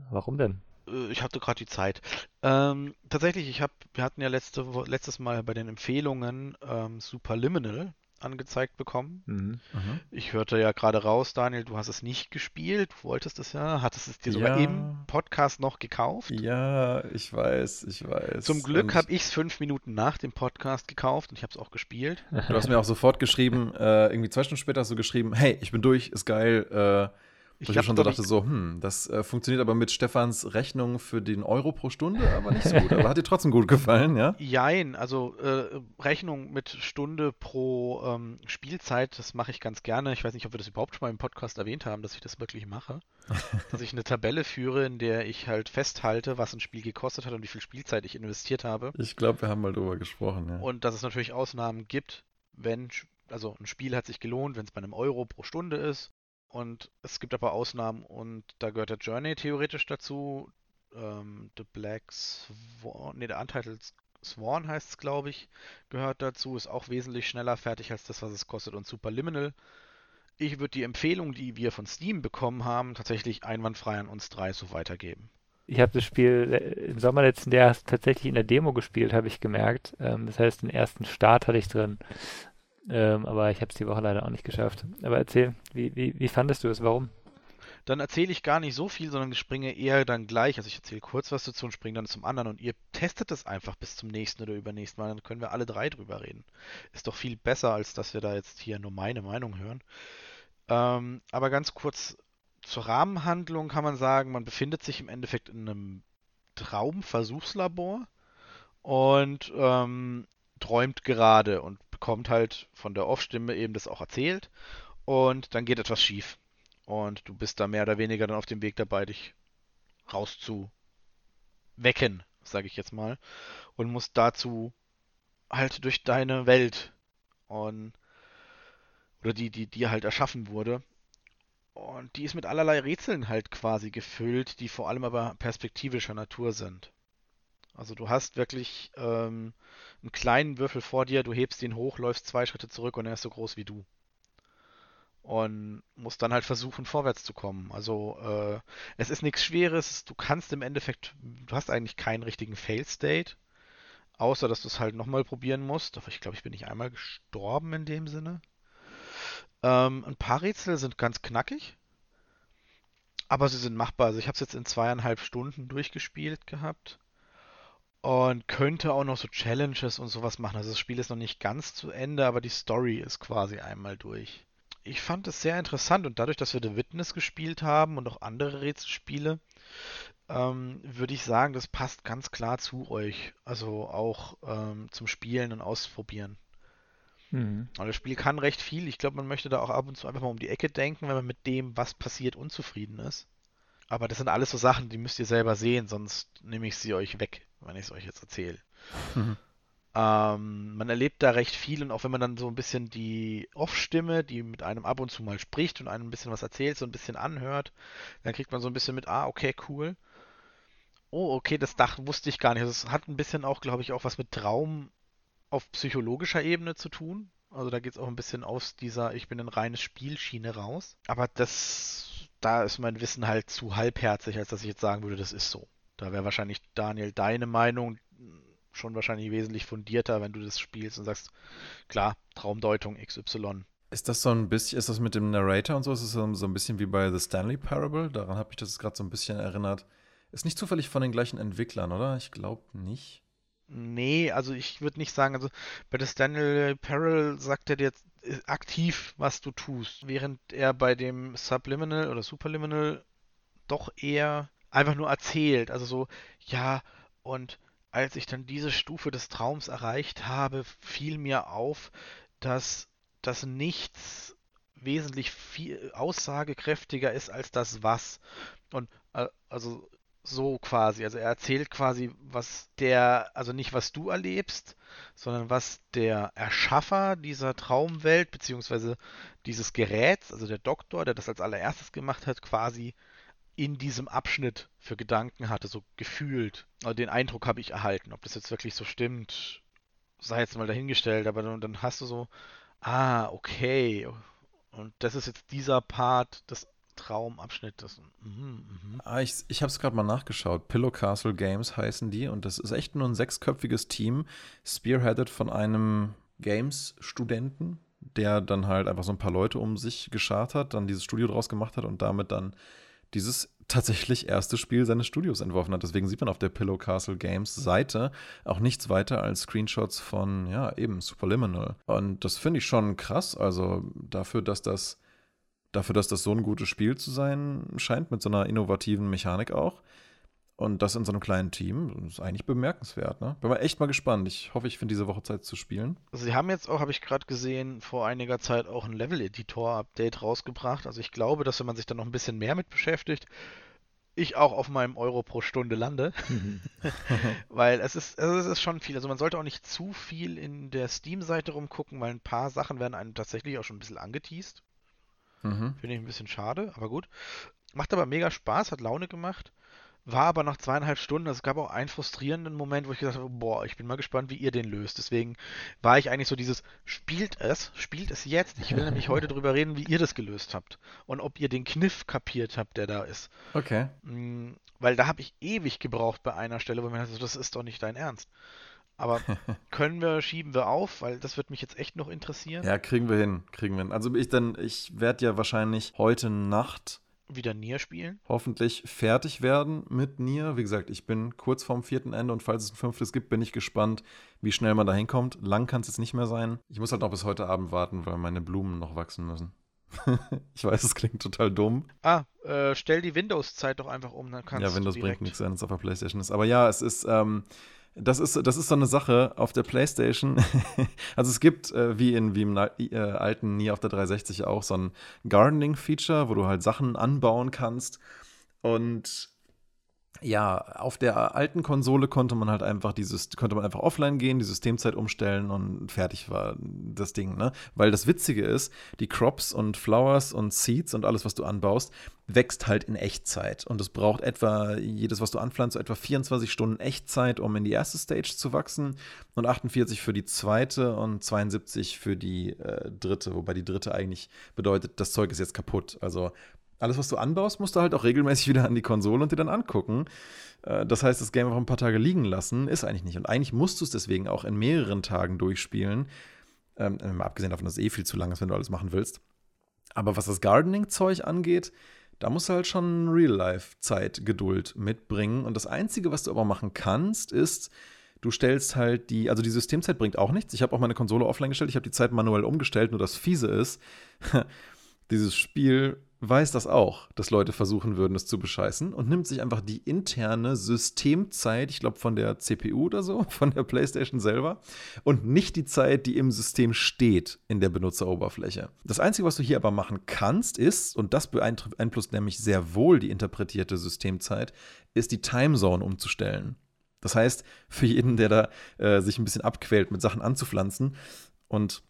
Warum denn? Äh, ich hatte gerade die Zeit. Ähm, tatsächlich, ich habe, wir hatten ja letzte, letztes Mal bei den Empfehlungen ähm, Superliminal angezeigt bekommen. Mhm. Mhm. Ich hörte ja gerade raus, Daniel, du hast es nicht gespielt, du wolltest es ja, hattest es dir sogar ja. im Podcast noch gekauft. Ja, ich weiß, ich weiß. Zum Glück habe ich es fünf Minuten nach dem Podcast gekauft und ich habe es auch gespielt. Du hast mir auch sofort geschrieben, äh, irgendwie zwei Stunden später hast du geschrieben, hey, ich bin durch, ist geil, äh, ich glaub, schon so dachte so, hm, das äh, funktioniert aber mit Stefans Rechnung für den Euro pro Stunde, aber nicht so gut. aber hat dir trotzdem gut gefallen, ja? Jein, also äh, Rechnung mit Stunde pro ähm, Spielzeit, das mache ich ganz gerne. Ich weiß nicht, ob wir das überhaupt schon mal im Podcast erwähnt haben, dass ich das wirklich mache. dass ich eine Tabelle führe, in der ich halt festhalte, was ein Spiel gekostet hat und wie viel Spielzeit ich investiert habe. Ich glaube, wir haben mal drüber gesprochen, ja. Und dass es natürlich Ausnahmen gibt, wenn, also ein Spiel hat sich gelohnt, wenn es bei einem Euro pro Stunde ist und es gibt aber Ausnahmen und da gehört der Journey theoretisch dazu. Ähm, The Black Swan, ne, der Untitled Swan heißt es, glaube ich, gehört dazu. Ist auch wesentlich schneller fertig als das, was es kostet. Und Superliminal. Ich würde die Empfehlung, die wir von Steam bekommen haben, tatsächlich einwandfrei an uns drei so weitergeben. Ich habe das Spiel äh, im Sommer letzten Jahres tatsächlich in der Demo gespielt, habe ich gemerkt. Ähm, das heißt, den ersten Start hatte ich drin. Ähm, aber ich habe es die Woche leider auch nicht geschafft. Aber erzähl, wie, wie, wie fandest du es? Warum? Dann erzähle ich gar nicht so viel, sondern springe eher dann gleich. Also ich erzähle kurz was dazu und springe dann zum anderen und ihr testet es einfach bis zum nächsten oder übernächsten Mal. Dann können wir alle drei drüber reden. Ist doch viel besser, als dass wir da jetzt hier nur meine Meinung hören. Ähm, aber ganz kurz zur Rahmenhandlung kann man sagen, man befindet sich im Endeffekt in einem Traumversuchslabor und ähm, träumt gerade und bekommt halt von der Off-Stimme eben das auch erzählt und dann geht etwas schief. Und du bist da mehr oder weniger dann auf dem Weg dabei, dich rauszuwecken, sage ich jetzt mal. Und musst dazu halt durch deine Welt und oder die, die dir halt erschaffen wurde. Und die ist mit allerlei Rätseln halt quasi gefüllt, die vor allem aber perspektivischer Natur sind. Also du hast wirklich ähm, einen kleinen Würfel vor dir, du hebst ihn hoch, läufst zwei Schritte zurück und er ist so groß wie du. Und musst dann halt versuchen, vorwärts zu kommen. Also äh, es ist nichts Schweres, du kannst im Endeffekt, du hast eigentlich keinen richtigen Fail-State, außer dass du es halt nochmal probieren musst. Aber ich glaube, ich bin nicht einmal gestorben in dem Sinne. Ähm, ein paar Rätsel sind ganz knackig, aber sie sind machbar. Also ich habe es jetzt in zweieinhalb Stunden durchgespielt gehabt und könnte auch noch so Challenges und sowas machen. Also das Spiel ist noch nicht ganz zu Ende, aber die Story ist quasi einmal durch. Ich fand es sehr interessant und dadurch, dass wir The Witness gespielt haben und auch andere Rätselspiele, ähm, würde ich sagen, das passt ganz klar zu euch. Also auch ähm, zum Spielen und Ausprobieren. Mhm. Und das Spiel kann recht viel. Ich glaube, man möchte da auch ab und zu einfach mal um die Ecke denken, wenn man mit dem, was passiert, unzufrieden ist. Aber das sind alles so Sachen, die müsst ihr selber sehen, sonst nehme ich sie euch weg, wenn ich es euch jetzt erzähle. Mhm. Ähm, man erlebt da recht viel und auch wenn man dann so ein bisschen die Off-Stimme, die mit einem ab und zu mal spricht und einem ein bisschen was erzählt, so ein bisschen anhört, dann kriegt man so ein bisschen mit, ah, okay, cool. Oh, okay, das Dach wusste ich gar nicht. Also es hat ein bisschen auch, glaube ich, auch was mit Traum auf psychologischer Ebene zu tun. Also da geht es auch ein bisschen aus dieser Ich bin ein reines Spielschiene raus. Aber das, da ist mein Wissen halt zu halbherzig, als dass ich jetzt sagen würde, das ist so. Da wäre wahrscheinlich, Daniel, deine Meinung schon wahrscheinlich wesentlich fundierter, wenn du das spielst und sagst, klar, Traumdeutung XY. Ist das so ein bisschen, ist das mit dem Narrator und so, ist das so, ein bisschen wie bei The Stanley Parable? Daran habe ich das gerade so ein bisschen erinnert. Ist nicht zufällig von den gleichen Entwicklern, oder? Ich glaube nicht. Nee, also ich würde nicht sagen, also bei The Stanley Parable sagt er dir äh, aktiv, was du tust, während er bei dem Subliminal oder Superliminal doch eher einfach nur erzählt. Also so, ja, und als ich dann diese Stufe des Traums erreicht habe, fiel mir auf, dass das nichts wesentlich viel aussagekräftiger ist als das Was. Und äh, also so quasi. Also er erzählt quasi, was der, also nicht was du erlebst, sondern was der Erschaffer dieser Traumwelt, beziehungsweise dieses Geräts, also der Doktor, der das als allererstes gemacht hat, quasi in diesem Abschnitt für Gedanken hatte, so gefühlt. Also den Eindruck habe ich erhalten. Ob das jetzt wirklich so stimmt, sei jetzt mal dahingestellt, aber dann, dann hast du so, ah, okay. Und das ist jetzt dieser Part des Traumabschnittes. Mhm, mh. ah, ich ich habe es gerade mal nachgeschaut. Pillow Castle Games heißen die und das ist echt nur ein sechsköpfiges Team, spearheaded von einem Games-Studenten, der dann halt einfach so ein paar Leute um sich geschart hat, dann dieses Studio draus gemacht hat und damit dann dieses tatsächlich erste Spiel seines Studios entworfen hat. Deswegen sieht man auf der Pillow Castle Games Seite auch nichts weiter als Screenshots von, ja, eben Superliminal. Und das finde ich schon krass. Also dafür, dass das, dafür, dass das so ein gutes Spiel zu sein scheint, mit so einer innovativen Mechanik auch, und das in so einem kleinen Team ist eigentlich bemerkenswert. Ne? Bin mal echt mal gespannt. Ich hoffe, ich finde diese Woche Zeit zu spielen. Sie haben jetzt auch, habe ich gerade gesehen, vor einiger Zeit auch ein Level-Editor-Update rausgebracht. Also ich glaube, dass wenn man sich da noch ein bisschen mehr mit beschäftigt, ich auch auf meinem Euro pro Stunde lande. weil es ist, also es ist schon viel. Also man sollte auch nicht zu viel in der Steam-Seite rumgucken, weil ein paar Sachen werden einem tatsächlich auch schon ein bisschen angeteased. Mhm. Finde ich ein bisschen schade, aber gut. Macht aber mega Spaß, hat Laune gemacht. War aber nach zweieinhalb Stunden, also es gab auch einen frustrierenden Moment, wo ich gesagt habe, boah, ich bin mal gespannt, wie ihr den löst. Deswegen war ich eigentlich so dieses, spielt es, spielt es jetzt. Ich will nämlich heute darüber reden, wie ihr das gelöst habt. Und ob ihr den Kniff kapiert habt, der da ist. Okay. Mm, weil da habe ich ewig gebraucht bei einer Stelle, wo mir dachte, das ist doch nicht dein Ernst. Aber können wir, schieben wir auf, weil das wird mich jetzt echt noch interessieren. Ja, kriegen wir hin, kriegen wir hin. Also ich dann, ich werde ja wahrscheinlich heute Nacht wieder Nier spielen. Hoffentlich fertig werden mit Nier. Wie gesagt, ich bin kurz vorm vierten Ende und falls es ein fünftes gibt, bin ich gespannt, wie schnell man da hinkommt. Lang kann es jetzt nicht mehr sein. Ich muss halt noch bis heute Abend warten, weil meine Blumen noch wachsen müssen. ich weiß, es klingt total dumm. Ah, äh, stell die Windows-Zeit doch einfach um, dann kannst Ja, Windows bringt nichts, wenn es auf der Playstation ist. Aber ja, es ist, ähm, das ist, das ist so eine Sache auf der PlayStation. also es gibt, äh, wie, in, wie im äh, alten Nie auf der 360 auch, so ein Gardening-Feature, wo du halt Sachen anbauen kannst. Und ja, auf der alten Konsole konnte man halt einfach dieses, konnte man einfach offline gehen, die Systemzeit umstellen und fertig war das Ding, ne? Weil das Witzige ist, die Crops und Flowers und Seeds und alles, was du anbaust, wächst halt in Echtzeit. Und es braucht etwa, jedes, was du anpflanzt, so etwa 24 Stunden Echtzeit, um in die erste Stage zu wachsen und 48 für die zweite und 72 für die äh, dritte, wobei die dritte eigentlich bedeutet, das Zeug ist jetzt kaputt. Also alles, was du anbaust, musst du halt auch regelmäßig wieder an die Konsole und dir dann angucken. Äh, das heißt, das Game einfach ein paar Tage liegen lassen, ist eigentlich nicht. Und eigentlich musst du es deswegen auch in mehreren Tagen durchspielen. Ähm, abgesehen davon, dass es eh viel zu lang ist, wenn du alles machen willst. Aber was das Gardening-Zeug angeht, da musst du halt schon Real-Life-Zeit, Geduld mitbringen. Und das Einzige, was du aber machen kannst, ist, du stellst halt die, also die Systemzeit bringt auch nichts. Ich habe auch meine Konsole offline gestellt, ich habe die Zeit manuell umgestellt, nur das Fiese ist, dieses Spiel weiß das auch, dass Leute versuchen würden, es zu bescheißen und nimmt sich einfach die interne Systemzeit, ich glaube von der CPU oder so, von der PlayStation selber und nicht die Zeit, die im System steht in der Benutzeroberfläche. Das Einzige, was du hier aber machen kannst, ist, und das beeinflusst nämlich sehr wohl die interpretierte Systemzeit, ist die Timezone umzustellen. Das heißt, für jeden, der da äh, sich ein bisschen abquält, mit Sachen anzupflanzen und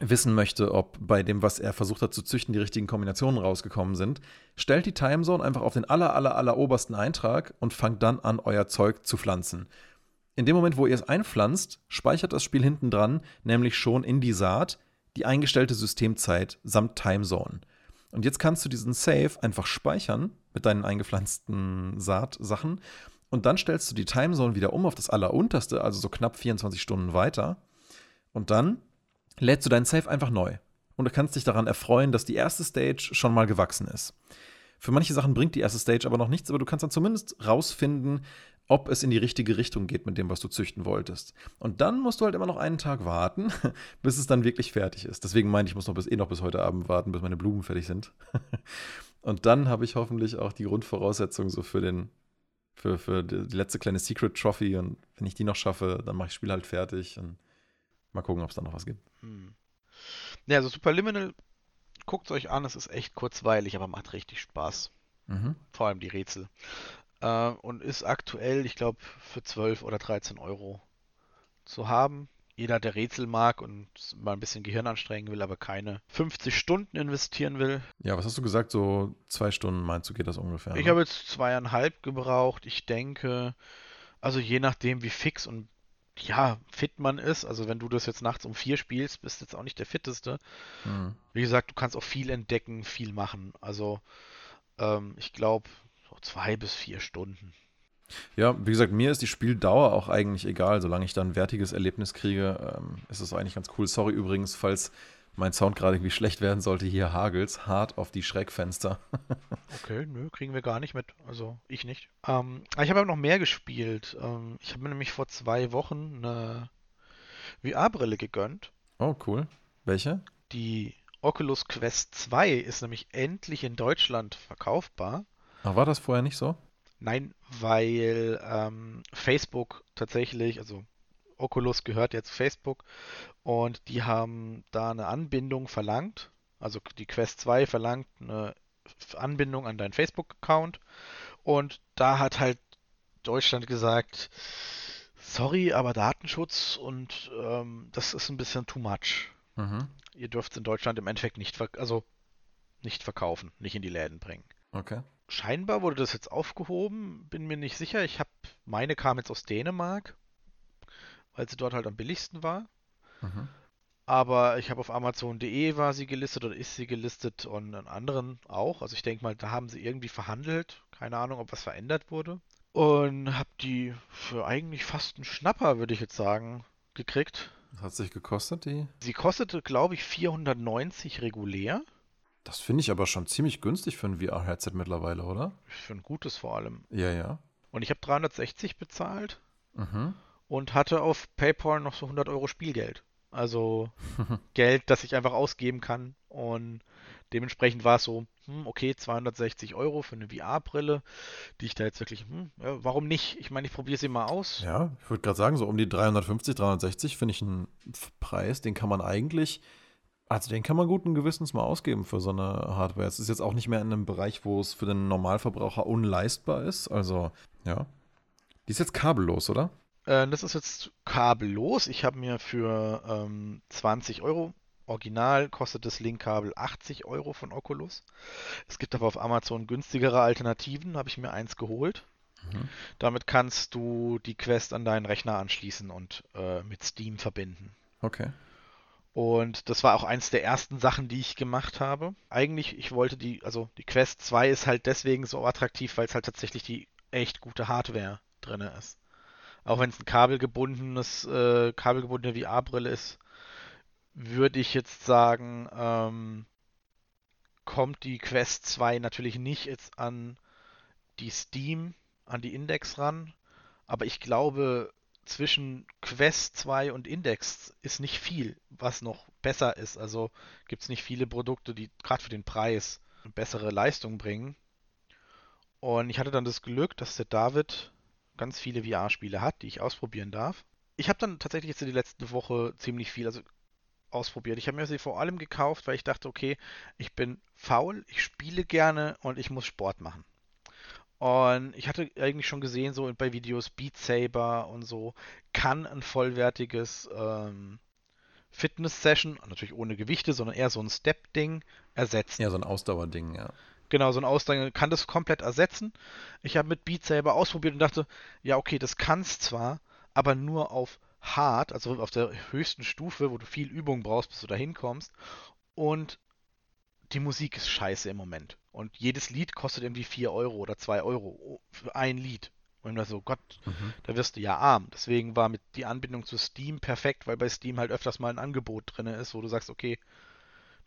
wissen möchte, ob bei dem, was er versucht hat zu züchten, die richtigen Kombinationen rausgekommen sind, stellt die Timezone einfach auf den aller, aller, aller obersten Eintrag und fangt dann an, euer Zeug zu pflanzen. In dem Moment, wo ihr es einpflanzt, speichert das Spiel hinten dran nämlich schon in die Saat die eingestellte Systemzeit samt Timezone. Und jetzt kannst du diesen Save einfach speichern mit deinen eingepflanzten Saatsachen und dann stellst du die Timezone wieder um auf das allerunterste, also so knapp 24 Stunden weiter. Und dann lädst du deinen Save einfach neu. Und du kannst dich daran erfreuen, dass die erste Stage schon mal gewachsen ist. Für manche Sachen bringt die erste Stage aber noch nichts, aber du kannst dann zumindest rausfinden, ob es in die richtige Richtung geht mit dem, was du züchten wolltest. Und dann musst du halt immer noch einen Tag warten, bis es dann wirklich fertig ist. Deswegen meine ich, ich muss noch bis, eh noch bis heute Abend warten, bis meine Blumen fertig sind. Und dann habe ich hoffentlich auch die Grundvoraussetzungen so für den, für, für die letzte kleine Secret Trophy. Und wenn ich die noch schaffe, dann mache ich das Spiel halt fertig. Und Mal gucken, ob es da noch was gibt. Hm. Ja, also Superliminal, guckt es euch an, es ist echt kurzweilig, aber macht richtig Spaß. Mhm. Vor allem die Rätsel. Äh, und ist aktuell, ich glaube, für 12 oder 13 Euro zu haben. Jeder, der Rätsel mag und mal ein bisschen Gehirn anstrengen will, aber keine 50 Stunden investieren will. Ja, was hast du gesagt? So zwei Stunden meinst du, geht das ungefähr? Ich ne? habe jetzt zweieinhalb gebraucht. Ich denke, also je nachdem, wie fix und ja, fit man ist. Also wenn du das jetzt nachts um vier spielst, bist du jetzt auch nicht der fitteste. Mhm. Wie gesagt, du kannst auch viel entdecken, viel machen. Also ähm, ich glaube, so zwei bis vier Stunden. Ja, wie gesagt, mir ist die Spieldauer auch eigentlich egal. Solange ich dann ein wertiges Erlebnis kriege, ähm, ist es eigentlich ganz cool. Sorry übrigens, falls mein Sound gerade irgendwie schlecht werden sollte, hier hagels hart auf die Schreckfenster. okay, nö, kriegen wir gar nicht mit. Also ich nicht. Ähm, ich habe aber noch mehr gespielt. Ähm, ich habe mir nämlich vor zwei Wochen eine VR-Brille gegönnt. Oh, cool. Welche? Die Oculus Quest 2 ist nämlich endlich in Deutschland verkaufbar. Ach, war das vorher nicht so? Nein, weil ähm, Facebook tatsächlich, also Oculus gehört jetzt Facebook und die haben da eine Anbindung verlangt. Also die Quest 2 verlangt eine Anbindung an deinen Facebook-Account und da hat halt Deutschland gesagt, sorry, aber Datenschutz und ähm, das ist ein bisschen too much. Mhm. Ihr dürft es in Deutschland im Endeffekt nicht, also nicht verkaufen, nicht in die Läden bringen. Okay. Scheinbar wurde das jetzt aufgehoben, bin mir nicht sicher. Ich habe meine kam jetzt aus Dänemark weil sie dort halt am billigsten war. Mhm. Aber ich habe auf Amazon.de war sie gelistet oder ist sie gelistet und an anderen auch. Also ich denke mal, da haben sie irgendwie verhandelt. Keine Ahnung, ob was verändert wurde. Und habe die für eigentlich fast einen Schnapper, würde ich jetzt sagen, gekriegt. Hat sich gekostet, die? Sie kostete, glaube ich, 490 regulär. Das finde ich aber schon ziemlich günstig für ein VR-Headset mittlerweile, oder? Für ein gutes vor allem. Ja, ja. Und ich habe 360 bezahlt. Mhm und hatte auf PayPal noch so 100 Euro Spielgeld. Also Geld, das ich einfach ausgeben kann. Und dementsprechend war es so, hm, okay, 260 Euro für eine VR-Brille, die ich da jetzt wirklich, hm, ja, warum nicht? Ich meine, ich probiere sie mal aus. Ja, ich würde gerade sagen, so um die 350, 360 finde ich einen Preis, den kann man eigentlich, also den kann man guten Gewissens mal ausgeben für so eine Hardware. Es ist jetzt auch nicht mehr in einem Bereich, wo es für den Normalverbraucher unleistbar ist. Also, ja. Die ist jetzt kabellos, oder? Äh, das ist jetzt kabellos. Ich habe mir für ähm, 20 Euro Original kostet das Link-Kabel 80 Euro von Oculus. Es gibt aber auf Amazon günstigere Alternativen, habe ich mir eins geholt. Mhm. Damit kannst du die Quest an deinen Rechner anschließen und äh, mit Steam verbinden. Okay. Und das war auch eins der ersten Sachen, die ich gemacht habe. Eigentlich, ich wollte die, also die Quest 2 ist halt deswegen so attraktiv, weil es halt tatsächlich die echt gute Hardware drin ist auch wenn es ein kabelgebundenes, äh, kabelgebundene VR-Brille ist, würde ich jetzt sagen, ähm, kommt die Quest 2 natürlich nicht jetzt an die Steam, an die Index ran. Aber ich glaube, zwischen Quest 2 und Index ist nicht viel, was noch besser ist. Also gibt es nicht viele Produkte, die gerade für den Preis bessere Leistung bringen. Und ich hatte dann das Glück, dass der David ganz viele VR-Spiele hat, die ich ausprobieren darf. Ich habe dann tatsächlich jetzt in die letzte Woche ziemlich viel also ausprobiert. Ich habe mir sie vor allem gekauft, weil ich dachte, okay, ich bin faul, ich spiele gerne und ich muss Sport machen. Und ich hatte eigentlich schon gesehen, so bei Videos Beat Saber und so, kann ein vollwertiges ähm, Fitness-Session, natürlich ohne Gewichte, sondern eher so ein Step-Ding, ersetzen. Ja, so ein Ausdauerding, ja. Genau, so ein Ausdauer kann das komplett ersetzen. Ich habe mit Beat Saber ausprobiert und dachte, ja, okay, das kann's zwar, aber nur auf hart, also auf der höchsten Stufe, wo du viel Übung brauchst, bis du da hinkommst. Und die Musik ist scheiße im Moment. Und jedes Lied kostet irgendwie 4 Euro oder 2 Euro für ein Lied. Und ich so, Gott, mhm. da wirst du ja arm. Deswegen war mit die Anbindung zu Steam perfekt, weil bei Steam halt öfters mal ein Angebot drin ist, wo du sagst, okay,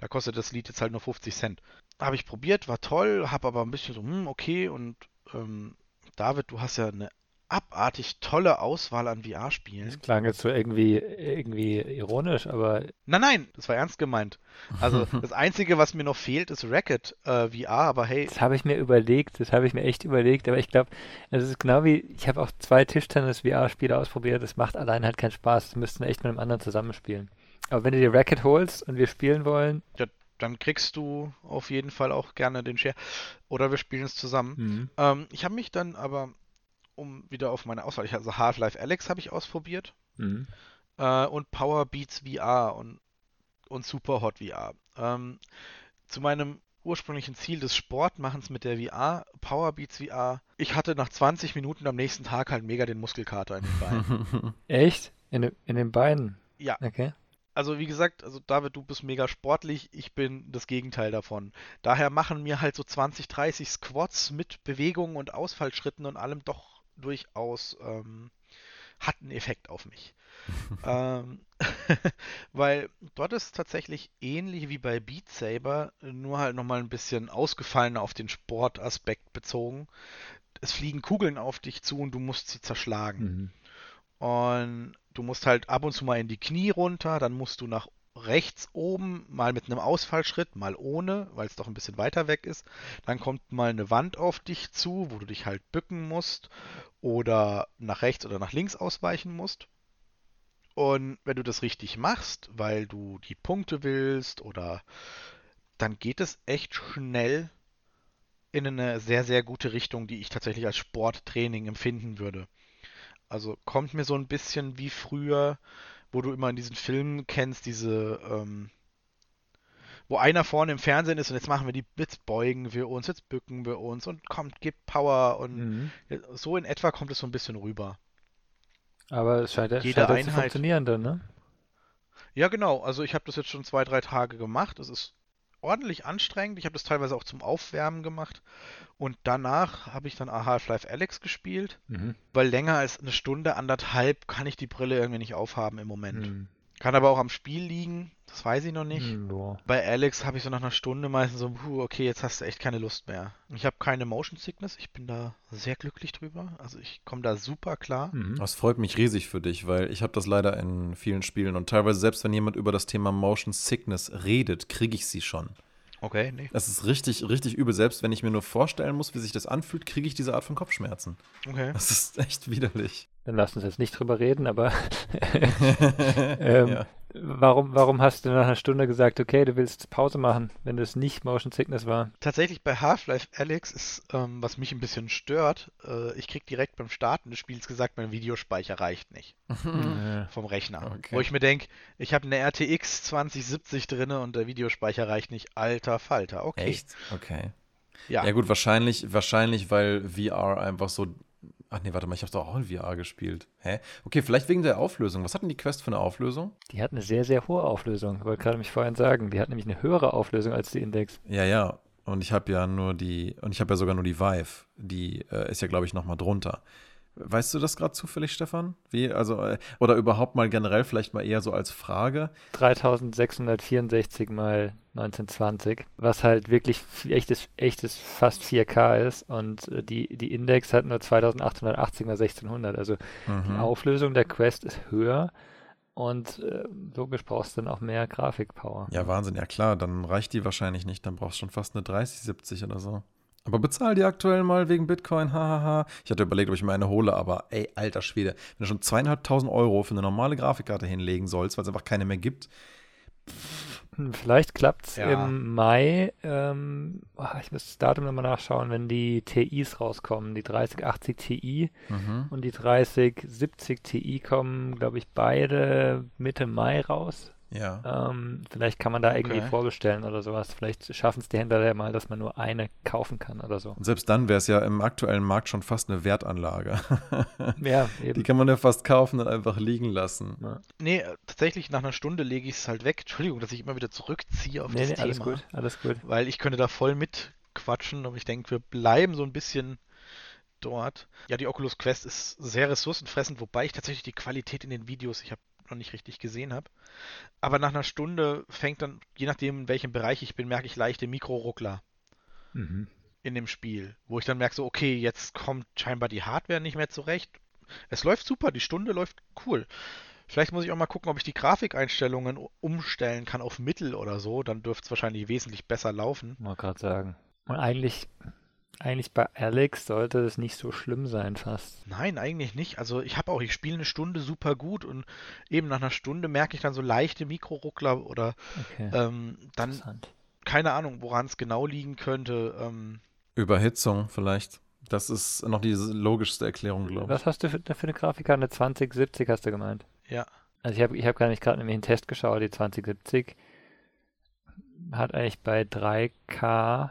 da kostet das Lied jetzt halt nur 50 Cent. Habe ich probiert, war toll, habe aber ein bisschen so, hm, okay. Und ähm, David, du hast ja eine abartig tolle Auswahl an VR-Spielen. Das klang jetzt so irgendwie, irgendwie ironisch, aber. Nein, nein, das war ernst gemeint. Also das Einzige, was mir noch fehlt, ist Racket äh, VR, aber hey. Das habe ich mir überlegt, das habe ich mir echt überlegt, aber ich glaube, es ist genau wie, ich habe auch zwei Tischtennis-VR-Spiele ausprobiert, das macht allein halt keinen Spaß, das müssten wir echt mit einem anderen zusammenspielen. Aber wenn du dir Racket holst und wir spielen wollen. Ja, dann kriegst du auf jeden Fall auch gerne den Share. Oder wir spielen es zusammen. Mhm. Ähm, ich habe mich dann aber um wieder auf meine Auswahl. Also Half-Life Alex habe ich ausprobiert. Mhm. Äh, und Power Beats VR und, und Super Hot VR. Ähm, zu meinem ursprünglichen Ziel des Sportmachens mit der VR, Power Beats VR. Ich hatte nach 20 Minuten am nächsten Tag halt mega den Muskelkater in den Beinen. Echt? In, in den Beinen? Ja. Okay. Also wie gesagt, also David, du bist mega sportlich, ich bin das Gegenteil davon. Daher machen mir halt so 20, 30 Squats mit Bewegungen und Ausfallschritten und allem doch durchaus ähm, hat einen Effekt auf mich. ähm, weil dort ist tatsächlich ähnlich wie bei Beat Saber, nur halt nochmal ein bisschen ausgefallener auf den Sportaspekt bezogen. Es fliegen Kugeln auf dich zu und du musst sie zerschlagen. Mhm. Und du musst halt ab und zu mal in die Knie runter, dann musst du nach rechts oben, mal mit einem Ausfallschritt, mal ohne, weil es doch ein bisschen weiter weg ist. Dann kommt mal eine Wand auf dich zu, wo du dich halt bücken musst oder nach rechts oder nach links ausweichen musst. Und wenn du das richtig machst, weil du die Punkte willst oder dann geht es echt schnell in eine sehr, sehr gute Richtung, die ich tatsächlich als Sporttraining empfinden würde. Also kommt mir so ein bisschen wie früher wo du immer in diesen Filmen kennst, diese, ähm, wo einer vorne im Fernsehen ist und jetzt machen wir die, jetzt beugen wir uns, jetzt bücken wir uns und kommt, gibt Power und mhm. so in etwa kommt es so ein bisschen rüber. Aber es scheint, Jede scheint Einheit, zu funktionieren dann, ne? Ja, genau. Also ich habe das jetzt schon zwei, drei Tage gemacht. Es ist ordentlich anstrengend. Ich habe das teilweise auch zum Aufwärmen gemacht. Und danach habe ich dann Half-Life Alex gespielt, mhm. weil länger als eine Stunde, anderthalb kann ich die Brille irgendwie nicht aufhaben im Moment. Mhm. Kann aber auch am Spiel liegen, das weiß ich noch nicht. Mhm, Bei Alex habe ich so nach einer Stunde meistens so, puh, okay, jetzt hast du echt keine Lust mehr. Ich habe keine Motion Sickness, ich bin da sehr glücklich drüber. Also ich komme da super klar. Mhm. Das freut mich riesig für dich, weil ich habe das leider in vielen Spielen und teilweise selbst wenn jemand über das Thema Motion Sickness redet, kriege ich sie schon. Okay, nee. Das ist richtig, richtig übel. Selbst wenn ich mir nur vorstellen muss, wie sich das anfühlt, kriege ich diese Art von Kopfschmerzen. Okay. Das ist echt widerlich. Dann lass uns jetzt nicht drüber reden, aber ähm, ja. Warum, warum hast du nach einer Stunde gesagt, okay, du willst Pause machen, wenn das nicht Motion Sickness war? Tatsächlich bei Half-Life Alex ist, ähm, was mich ein bisschen stört, äh, ich krieg direkt beim Starten des Spiels gesagt, mein Videospeicher reicht nicht. vom Rechner. Okay. Wo ich mir denke, ich habe eine RTX 2070 drin und der Videospeicher reicht nicht. Alter Falter, okay. Echt? Okay. Ja. ja gut, wahrscheinlich, wahrscheinlich, weil VR einfach so Ach nee, warte mal, ich habe doch auch in VR gespielt. Hä? Okay, vielleicht wegen der Auflösung. Was hat denn die Quest für eine Auflösung? Die hat eine sehr, sehr hohe Auflösung. Ich wollte gerade mich vorhin sagen. Die hat nämlich eine höhere Auflösung als die Index. Ja, ja. Und ich habe ja nur die, und ich habe ja sogar nur die Vive. Die äh, ist ja, glaube ich, nochmal drunter. Weißt du das gerade zufällig, Stefan? Wie, also, äh, oder überhaupt mal generell, vielleicht mal eher so als Frage? 3664 mal 1920, was halt wirklich echtes, echtes fast 4K ist und äh, die, die Index hat nur 2880 mal 1600. Also mhm. die Auflösung der Quest ist höher und äh, logisch brauchst du dann auch mehr Grafikpower. Ja, Wahnsinn, ja klar, dann reicht die wahrscheinlich nicht, dann brauchst du schon fast eine 3070 oder so. Aber bezahl die aktuell mal wegen Bitcoin, hahaha. Ich hatte überlegt, ob ich mir eine hole, aber ey, alter Schwede, wenn du schon zweieinhalbtausend Euro für eine normale Grafikkarte hinlegen sollst, weil es einfach keine mehr gibt, Vielleicht klappt es Ja. im Mai. Ähm, ich muss das Datum nochmal nachschauen, wenn die TIs rauskommen. Die 3080 Ti Mhm. und die 3070 Ti kommen, glaube ich, beide Mitte Mai raus. Ja. Ähm, vielleicht kann man da irgendwie Okay. vorbestellen oder sowas. Vielleicht schaffen es die Händler ja mal, dass man nur eine kaufen kann oder so. Und selbst dann wäre es ja im aktuellen Markt schon fast eine Wertanlage. Ja, Die eben. kann man ja fast kaufen und einfach liegen lassen. Nee, äh, tatsächlich nach einer Stunde lege ich es halt weg. Entschuldigung, dass ich immer wieder zurückziehe auf Nee, das nee, Thema. alles gut, alles gut. Weil ich könnte da voll mitquatschen, aber ich denke, wir bleiben so ein bisschen dort. Ja, die Oculus Quest ist sehr ressourcenfressend, wobei ich tatsächlich die Qualität in den Videos, ich habe noch nicht richtig gesehen habe. Aber nach einer Stunde fängt dann, je nachdem in welchem Bereich ich bin, merke ich leichte Mikroruckler Mhm. in dem Spiel, wo ich dann merke so, okay, jetzt kommt scheinbar die Hardware nicht mehr zurecht. Es läuft super, die Stunde läuft cool. Vielleicht muss ich auch mal gucken, ob ich die Grafikeinstellungen umstellen kann auf Mittel oder so, dann dürfte es wahrscheinlich wesentlich besser laufen. Mal gerade sagen. Und eigentlich, eigentlich bei Alex sollte es nicht so schlimm sein, fast. Nein, eigentlich nicht. Also ich habe auch, ich spiele eine Stunde super gut und eben nach einer Stunde merke ich dann so leichte Mikroruckler oder Okay. ähm, dann keine Ahnung, woran es genau liegen könnte. Ähm, Überhitzung vielleicht. Das ist noch die logischste Erklärung, glaube ich. Was hast du für, für eine Grafikkarte? Eine 2070 hast du gemeint? ja, Also ich habe ich hab gar nicht gerade nämlich einen Test geschaut, die 2070 hat eigentlich bei 3K,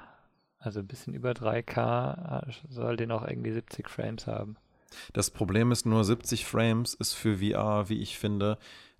also ein bisschen über 3K, äh, soll die noch irgendwie 70 Frames haben. Das Problem ist nur, 70 Frames ist für VR, wie ich finde,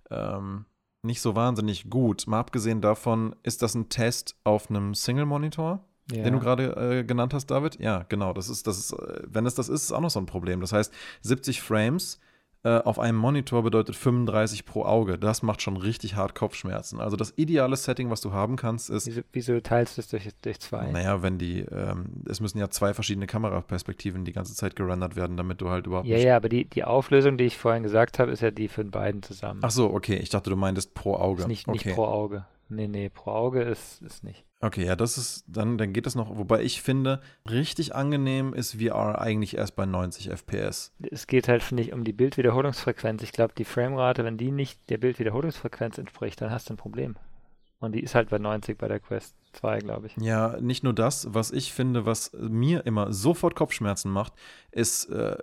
ähm, nicht so wahnsinnig gut. Mal abgesehen davon, ist das ein Test auf einem Single-Monitor, Ja. den du gerade äh, genannt hast, David? Ja, genau. Das ist, das ist, äh, wenn es das ist, ist auch noch so ein Problem. Das heißt, 70 Frames äh, auf einem Monitor bedeutet 35 pro Auge. Das macht schon richtig hart Kopfschmerzen. Also das ideale Setting, was du haben kannst, ist Wieso, wieso teilst du es durch, durch zwei? Naja, wenn die, ähm, es müssen ja zwei verschiedene Kameraperspektiven die ganze Zeit gerendert werden, damit du halt überhaupt Ja, ja, aber die, die Auflösung, die ich vorhin gesagt habe, ist ja die für den beiden zusammen. Ach so, okay. Ich dachte, du meintest pro Auge. Ist nicht, okay. nicht pro Auge. Nee, nee, pro Auge ist, ist nicht. Okay, ja, das ist, dann, dann geht das noch. Wobei ich finde, richtig angenehm ist VR eigentlich erst bei 90 FPS. Es geht halt, finde ich, um die Bildwiederholungsfrequenz. Ich glaube, die Framerate, wenn die nicht der Bildwiederholungsfrequenz entspricht, dann hast du ein Problem. Und die ist halt bei 90 bei der Quest 2, glaube ich. Ja, nicht nur das, was ich finde, was mir immer sofort Kopfschmerzen macht, ist äh,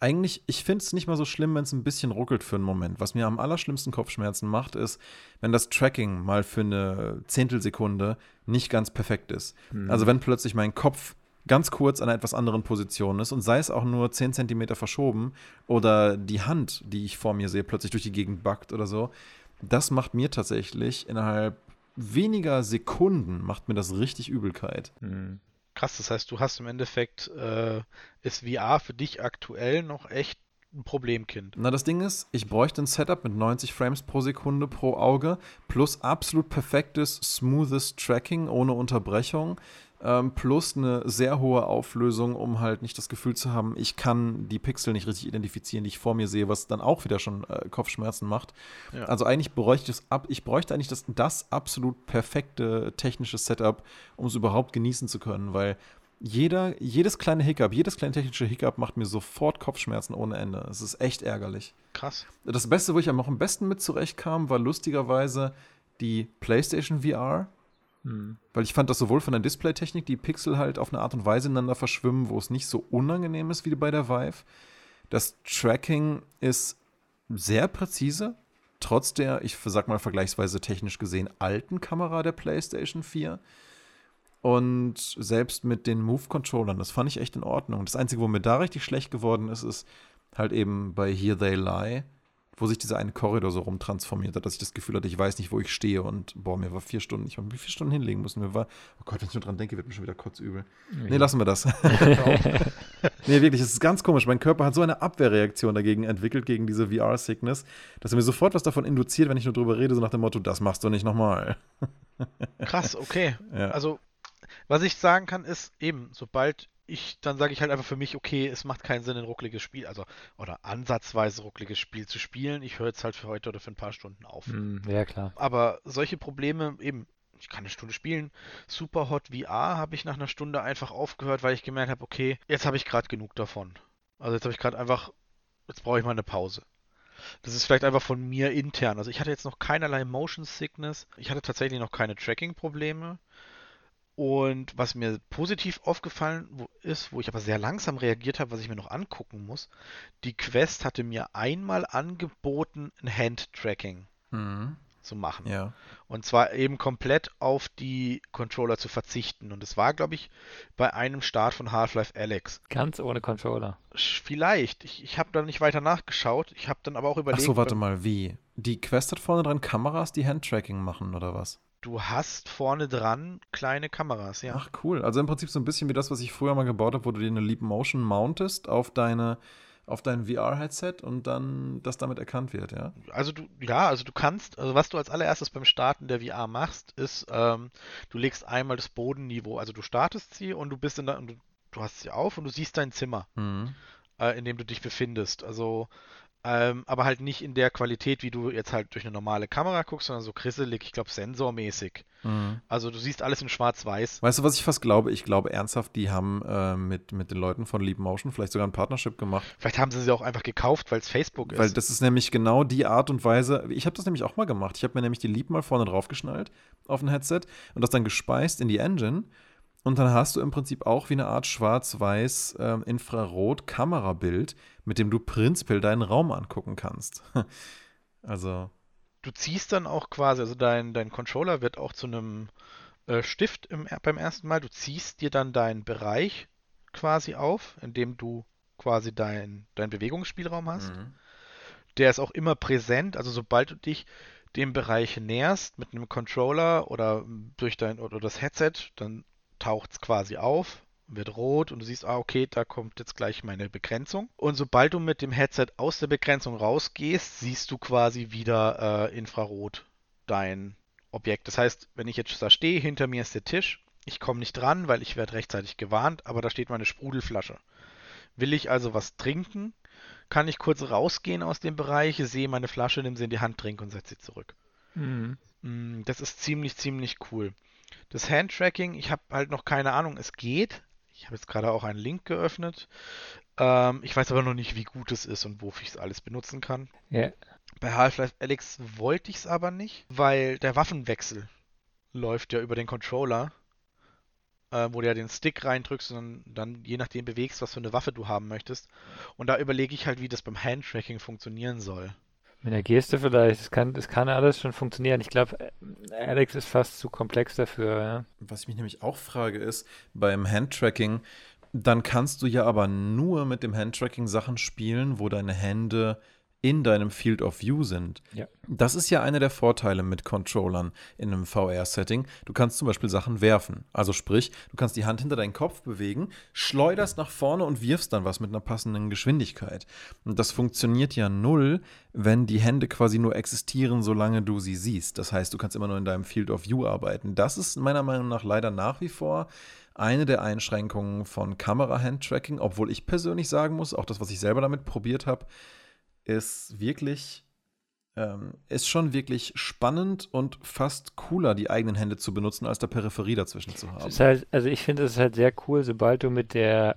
eigentlich, ich finde es nicht mal so schlimm, wenn es ein bisschen ruckelt für einen Moment. Was mir am allerschlimmsten Kopfschmerzen macht, ist, wenn das Tracking mal für eine Zehntelsekunde nicht ganz perfekt ist. Hm. Also wenn plötzlich mein Kopf ganz kurz an einer etwas anderen Position ist und sei es auch nur 10 Zentimeter verschoben oder die Hand, die ich vor mir sehe, plötzlich durch die Gegend backt oder so, das macht mir tatsächlich innerhalb weniger Sekunden macht mir das richtig Übelkeit. Hm. krass, das heißt, du hast im Endeffekt, äh, ist VR für dich aktuell noch echt ein Problemkind. Na, das Ding ist, ich bräuchte ein Setup mit 90 Frames pro Sekunde pro Auge plus absolut perfektes, smoothes Tracking ohne Unterbrechung ähm, plus eine sehr hohe Auflösung, um halt nicht das Gefühl zu haben, ich kann die Pixel nicht richtig identifizieren, die ich vor mir sehe, was dann auch wieder schon äh, Kopfschmerzen macht. Ja. Also eigentlich bräuchte ich das ab, ich bräuchte eigentlich das, das absolut perfekte technische Setup, um es überhaupt genießen zu können, weil jeder, jedes kleine Hiccup, jedes kleine technische Hiccup macht mir sofort Kopfschmerzen ohne Ende. Es ist echt ärgerlich. Krass. Das Beste, wo ich am besten mit zurechtkam, war lustigerweise die PlayStation VR. Hm. Weil ich fand das sowohl von der Displaytechnik, die Pixel halt auf eine Art und Weise ineinander verschwimmen, wo es nicht so unangenehm ist wie bei der Vive. Das Tracking ist sehr präzise, trotz der, ich sag mal vergleichsweise technisch gesehen, alten Kamera der PlayStation 4. Und selbst mit den Move-Controllern, das fand ich echt in Ordnung. Das Einzige, wo mir da richtig schlecht geworden ist, ist halt eben bei Here They Lie, wo sich dieser eine Korridor so rumtransformiert hat, dass ich das Gefühl hatte, ich weiß nicht, wo ich stehe. Und boah, mir war vier Stunden, ich habe mir vier Stunden hinlegen müssen. Mir war, oh Gott, wenn ich nur dran denke, wird mir schon wieder kotzübel. Nee, lassen wir das. nee, wirklich, es ist ganz komisch. Mein Körper hat so eine Abwehrreaktion dagegen entwickelt, gegen diese VR-Sickness, dass er mir sofort was davon induziert, wenn ich nur drüber rede, so nach dem Motto, das machst du nicht nochmal. Krass, okay. Ja. Also, was ich sagen kann, ist eben, sobald ich, dann sage ich halt einfach für mich, okay, es macht keinen Sinn, ein ruckliges Spiel, also, oder ansatzweise ruckliges Spiel zu spielen. Ich höre jetzt halt für heute oder für ein paar Stunden auf. Hm, ja, klar. Aber solche Probleme, eben, ich kann eine Stunde spielen. Superhot VR habe ich nach einer Stunde einfach aufgehört, weil ich gemerkt habe, okay, jetzt habe ich gerade genug davon. Also jetzt habe ich gerade einfach, jetzt brauche ich mal eine Pause. Das ist vielleicht einfach von mir intern. Also ich hatte jetzt noch keinerlei Motion Sickness. Ich hatte tatsächlich noch keine Tracking-Probleme. Und was mir positiv aufgefallen ist, wo ich aber sehr langsam reagiert habe, was ich mir noch angucken muss, die Quest hatte mir einmal angeboten, ein Hand-Tracking mhm. zu machen. Ja. Und zwar eben komplett auf die Controller zu verzichten. Und es war, glaube ich, bei einem Start von Half-Life Alex. Ganz ohne Controller. Vielleicht. Ich, ich habe da nicht weiter nachgeschaut. Ich habe dann aber auch überlegt. Ach so, warte mal, wie? Die Quest hat vorne dran Kameras, die Hand-Tracking machen, oder was? Du hast vorne dran kleine Kameras, ja. Ach cool. Also im Prinzip so ein bisschen wie das, was ich früher mal gebaut habe, wo du dir eine Leap Motion mountest auf deine auf dein VR-Headset und dann das damit erkannt wird, ja? Also du, ja, also du kannst, also was du als allererstes beim Starten der VR machst, ist, ähm, du legst einmal das Bodenniveau, also du startest sie und du bist in der, du, du hast sie auf und du siehst dein Zimmer, mhm. äh, in dem du dich befindest. Also ähm, aber halt nicht in der Qualität, wie du jetzt halt durch eine normale Kamera guckst, sondern so krisselig, ich glaube sensormäßig. Mhm. Also du siehst alles in schwarz-weiß. Weißt du, was ich fast glaube? Ich glaube ernsthaft, die haben äh, mit, mit den Leuten von Leap Motion vielleicht sogar ein Partnership gemacht. Vielleicht haben sie sie auch einfach gekauft, weil es Facebook ist. Weil das ist nämlich genau die Art und Weise. Ich habe das nämlich auch mal gemacht. Ich habe mir nämlich die Leap mal vorne drauf geschnallt auf ein Headset und das dann gespeist in die Engine. Und dann hast du im Prinzip auch wie eine Art schwarz-weiß äh, Infrarot-Kamerabild, mit dem du prinzipiell deinen Raum angucken kannst. also. Du ziehst dann auch quasi, also dein, dein Controller wird auch zu einem äh, Stift im, beim ersten Mal. Du ziehst dir dann deinen Bereich quasi auf, in dem du quasi deinen dein Bewegungsspielraum hast. Mhm. Der ist auch immer präsent, also sobald du dich dem Bereich näherst mit einem Controller oder durch dein oder das Headset, dann taucht es quasi auf, wird rot und du siehst, ah, okay, da kommt jetzt gleich meine Begrenzung. Und sobald du mit dem Headset aus der Begrenzung rausgehst, siehst du quasi wieder äh, Infrarot dein Objekt. Das heißt, wenn ich jetzt da stehe, hinter mir ist der Tisch, ich komme nicht dran, weil ich werde rechtzeitig gewarnt, aber da steht meine Sprudelflasche. Will ich also was trinken, kann ich kurz rausgehen aus dem Bereich, sehe meine Flasche, nehme sie in die Hand, trinke und setze sie zurück. Mhm. Mm, das ist ziemlich, ziemlich cool. Das Handtracking, ich habe halt noch keine Ahnung, es geht. Ich habe jetzt gerade auch einen Link geöffnet. Ähm, ich weiß aber noch nicht, wie gut es ist und wofür ich es alles benutzen kann. Yeah. Bei Half-Life Alex wollte ich es aber nicht, weil der Waffenwechsel läuft ja über den Controller, äh, wo du ja den Stick reindrückst und dann je nachdem bewegst, was für eine Waffe du haben möchtest. Und da überlege ich halt, wie das beim Handtracking funktionieren soll. Mit der Geste vielleicht, das kann, das kann alles schon funktionieren. Ich glaube, Alex ist fast zu komplex dafür. Ja. Was ich mich nämlich auch frage ist, beim Handtracking, dann kannst du ja aber nur mit dem Handtracking Sachen spielen, wo deine Hände in deinem Field of View sind. Ja. Das ist ja einer der Vorteile mit Controllern in einem VR-Setting. Du kannst zum Beispiel Sachen werfen. Also sprich, du kannst die Hand hinter deinen Kopf bewegen, schleuderst nach vorne und wirfst dann was mit einer passenden Geschwindigkeit. Und das funktioniert ja null, wenn die Hände quasi nur existieren, solange du sie siehst. Das heißt, du kannst immer nur in deinem Field of View arbeiten. Das ist meiner Meinung nach leider nach wie vor eine der Einschränkungen von Kamera-Hand-Tracking, obwohl ich persönlich sagen muss, auch das, was ich selber damit probiert habe, ist wirklich, ähm, ist schon wirklich spannend und fast cooler, die eigenen Hände zu benutzen, als der Peripherie dazwischen zu haben. Halt, also ich finde es halt sehr cool, sobald du mit der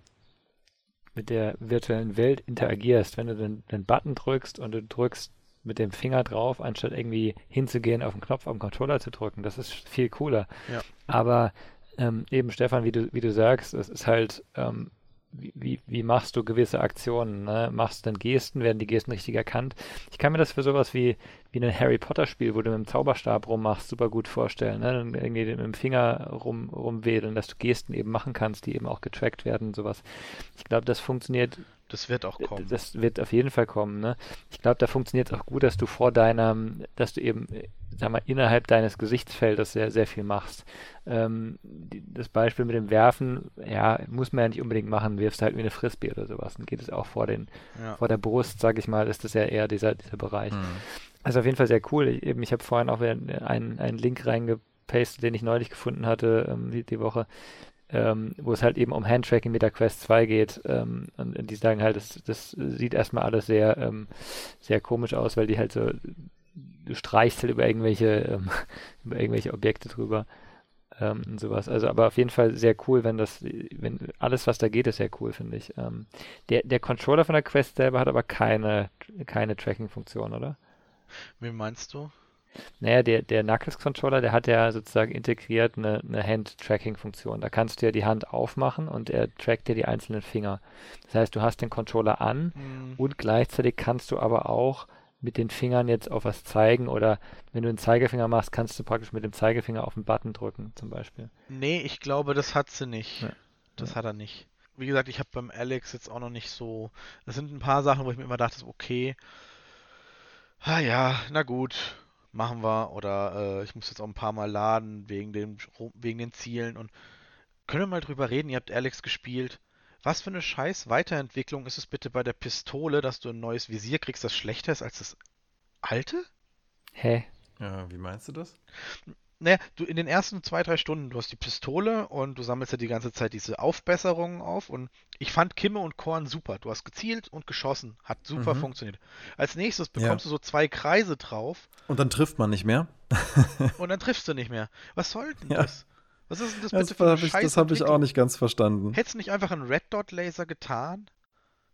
mit der virtuellen Welt interagierst, wenn du den, den Button drückst und du drückst mit dem Finger drauf, anstatt irgendwie hinzugehen, auf den Knopf am Controller zu drücken. Das ist viel cooler. Ja. Aber ähm, eben, Stefan, wie du, wie du sagst, es ist halt, ähm, wie, wie, machst du gewisse Aktionen? Ne? Machst du dann Gesten? Werden die Gesten richtig erkannt? Ich kann mir das für sowas wie, wie ein Harry Potter-Spiel, wo du mit dem Zauberstab rummachst, super gut vorstellen. Ne? Dann irgendwie mit dem Finger rum, rumwedeln, dass du Gesten eben machen kannst, die eben auch getrackt werden, sowas. Ich glaube, das funktioniert das wird auch kommen. Das wird auf jeden Fall kommen. Ne? Ich glaube, da funktioniert es auch gut, dass du vor deinem, dass du eben, sag mal, innerhalb deines Gesichtsfeldes sehr, sehr viel machst. Ähm, die, das Beispiel mit dem Werfen, ja, muss man ja nicht unbedingt machen, wirfst halt wie eine Frisbee oder sowas. Dann geht es auch vor den, ja. vor der Brust, sag ich mal, ist das ja eher dieser, dieser Bereich. Mhm. Also auf jeden Fall sehr cool. Ich, eben, ich habe vorhin auch einen, einen Link reingepastet, den ich neulich gefunden hatte, ähm, die, die Woche ähm, wo es halt eben um Handtracking mit der Quest 2 geht. Ähm, und, die sagen halt, das, das sieht erstmal alles sehr, ähm, sehr komisch aus, weil die halt so, du streichst halt über irgendwelche, ähm, über irgendwelche Objekte drüber. ähm, und sowas. Also, aber auf jeden Fall sehr cool, wenn das, wenn alles, was da geht, ist sehr cool, finde ich. Ähm, der, der Controller von der Quest selber hat aber keine, keine Tracking-Funktion, oder? Wie meinst du? Naja, der, der Knuckles-Controller, der hat ja sozusagen integriert eine, eine Hand-Tracking-Funktion. Da kannst du ja die Hand aufmachen und er trackt dir die einzelnen Finger. Das heißt, du hast den Controller an Hm, und gleichzeitig kannst du aber auch mit den Fingern jetzt auf was zeigen oder wenn du einen Zeigefinger machst, kannst du praktisch mit dem Zeigefinger auf einen Button drücken, zum Beispiel. Nee, ich glaube, das hat sie nicht. Ja. Das Ja. hat er nicht. Wie gesagt, ich habe beim Alex jetzt auch noch nicht so. Das sind ein paar Sachen, wo ich mir immer dachte, okay, ah ja, na gut, machen wir. Oder äh, ich muss jetzt auch ein paar Mal laden wegen dem, wegen den Zielen. Und können wir mal drüber reden? Ihr habt Alex gespielt. Was für eine scheiß Weiterentwicklung ist es bitte bei der Pistole, dass du ein neues Visier kriegst, das schlechter ist als das alte? Hä? Ja, wie meinst du das? Naja, du in den ersten zwei, drei Stunden, du hast die Pistole und du sammelst ja die ganze Zeit diese Aufbesserungen auf und ich fand Kimme und Korn super. Du hast gezielt und geschossen, hat super Mhm. funktioniert. Als nächstes Ja. bekommst du so zwei Kreise drauf Und dann trifft man nicht mehr. und dann triffst du nicht mehr. Was soll denn Ja. das? Was ist denn das Das, bitte für eine habe ich, das hab ich auch nicht ganz verstanden. Hättest du nicht einfach einen Red Dot Laser getan?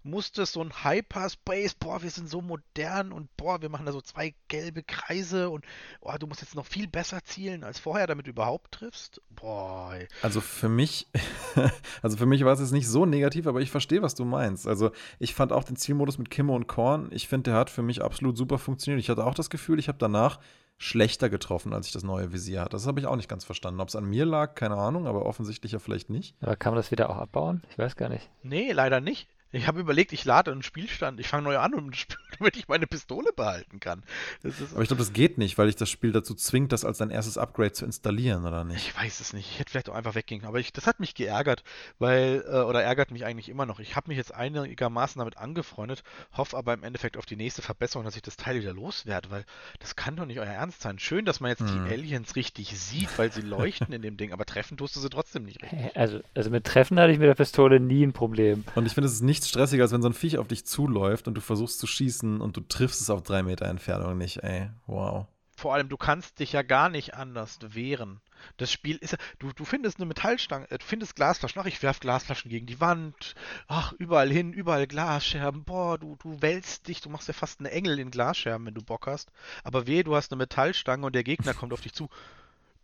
Musste es so ein Hyperspace, boah, wir sind so modern und boah, wir machen da so zwei gelbe Kreise und boah, du musst jetzt noch viel besser zielen als vorher, damit du überhaupt triffst? Boah, ey. Also für mich, also für mich war es jetzt nicht so negativ, aber ich verstehe, was du meinst. Also ich fand auch den Zielmodus mit Kimme und Korn, ich finde, der hat für mich absolut super funktioniert. Ich hatte auch das Gefühl, ich habe danach schlechter getroffen, als ich das neue Visier hatte. Das habe ich auch nicht ganz verstanden. Ob es an mir lag, keine Ahnung, aber offensichtlich ja vielleicht nicht. Aber kann man das wieder auch abbauen? Ich weiß gar nicht. Nee, leider nicht. Ich habe überlegt, ich lade einen Spielstand, ich fange neu an, um- damit ich meine Pistole behalten kann. Das ist, Aber ich glaube, das geht nicht, weil ich das Spiel dazu zwingt, das als dein erstes Upgrade zu installieren, oder nicht? ich weiß es nicht. Ich hätte vielleicht auch einfach weggehen. Aber ich, das hat mich geärgert, weil, äh, oder ärgert mich eigentlich immer noch. Ich habe mich jetzt einigermaßen damit angefreundet, hoffe aber im Endeffekt auf die nächste Verbesserung, dass ich das Teil wieder loswerde, weil das kann doch nicht euer Ernst sein. Schön, dass man jetzt Hm. die Aliens richtig sieht, weil sie leuchten in dem Ding, aber treffen tust du sie trotzdem nicht richtig. Also, also mit Treffen hatte ich mit der Pistole nie ein Problem. Und ich finde, es ist nichts stressiger, als wenn so ein Viech auf dich zuläuft und du versuchst zu schießen und du triffst es auf drei Meter Entfernung nicht, ey. Wow. Vor allem, du kannst dich ja gar nicht anders wehren. Das Spiel ist ja, du, du findest eine Metallstange, äh, du findest Glasflaschen, ach, ich werf Glasflaschen gegen die Wand, ach, überall hin, überall Glasscherben, boah, du, du wälzt dich, du machst ja fast einen Engel in Glasscherben, wenn du Bock hast. Aber weh, du hast eine Metallstange und der Gegner kommt auf dich zu.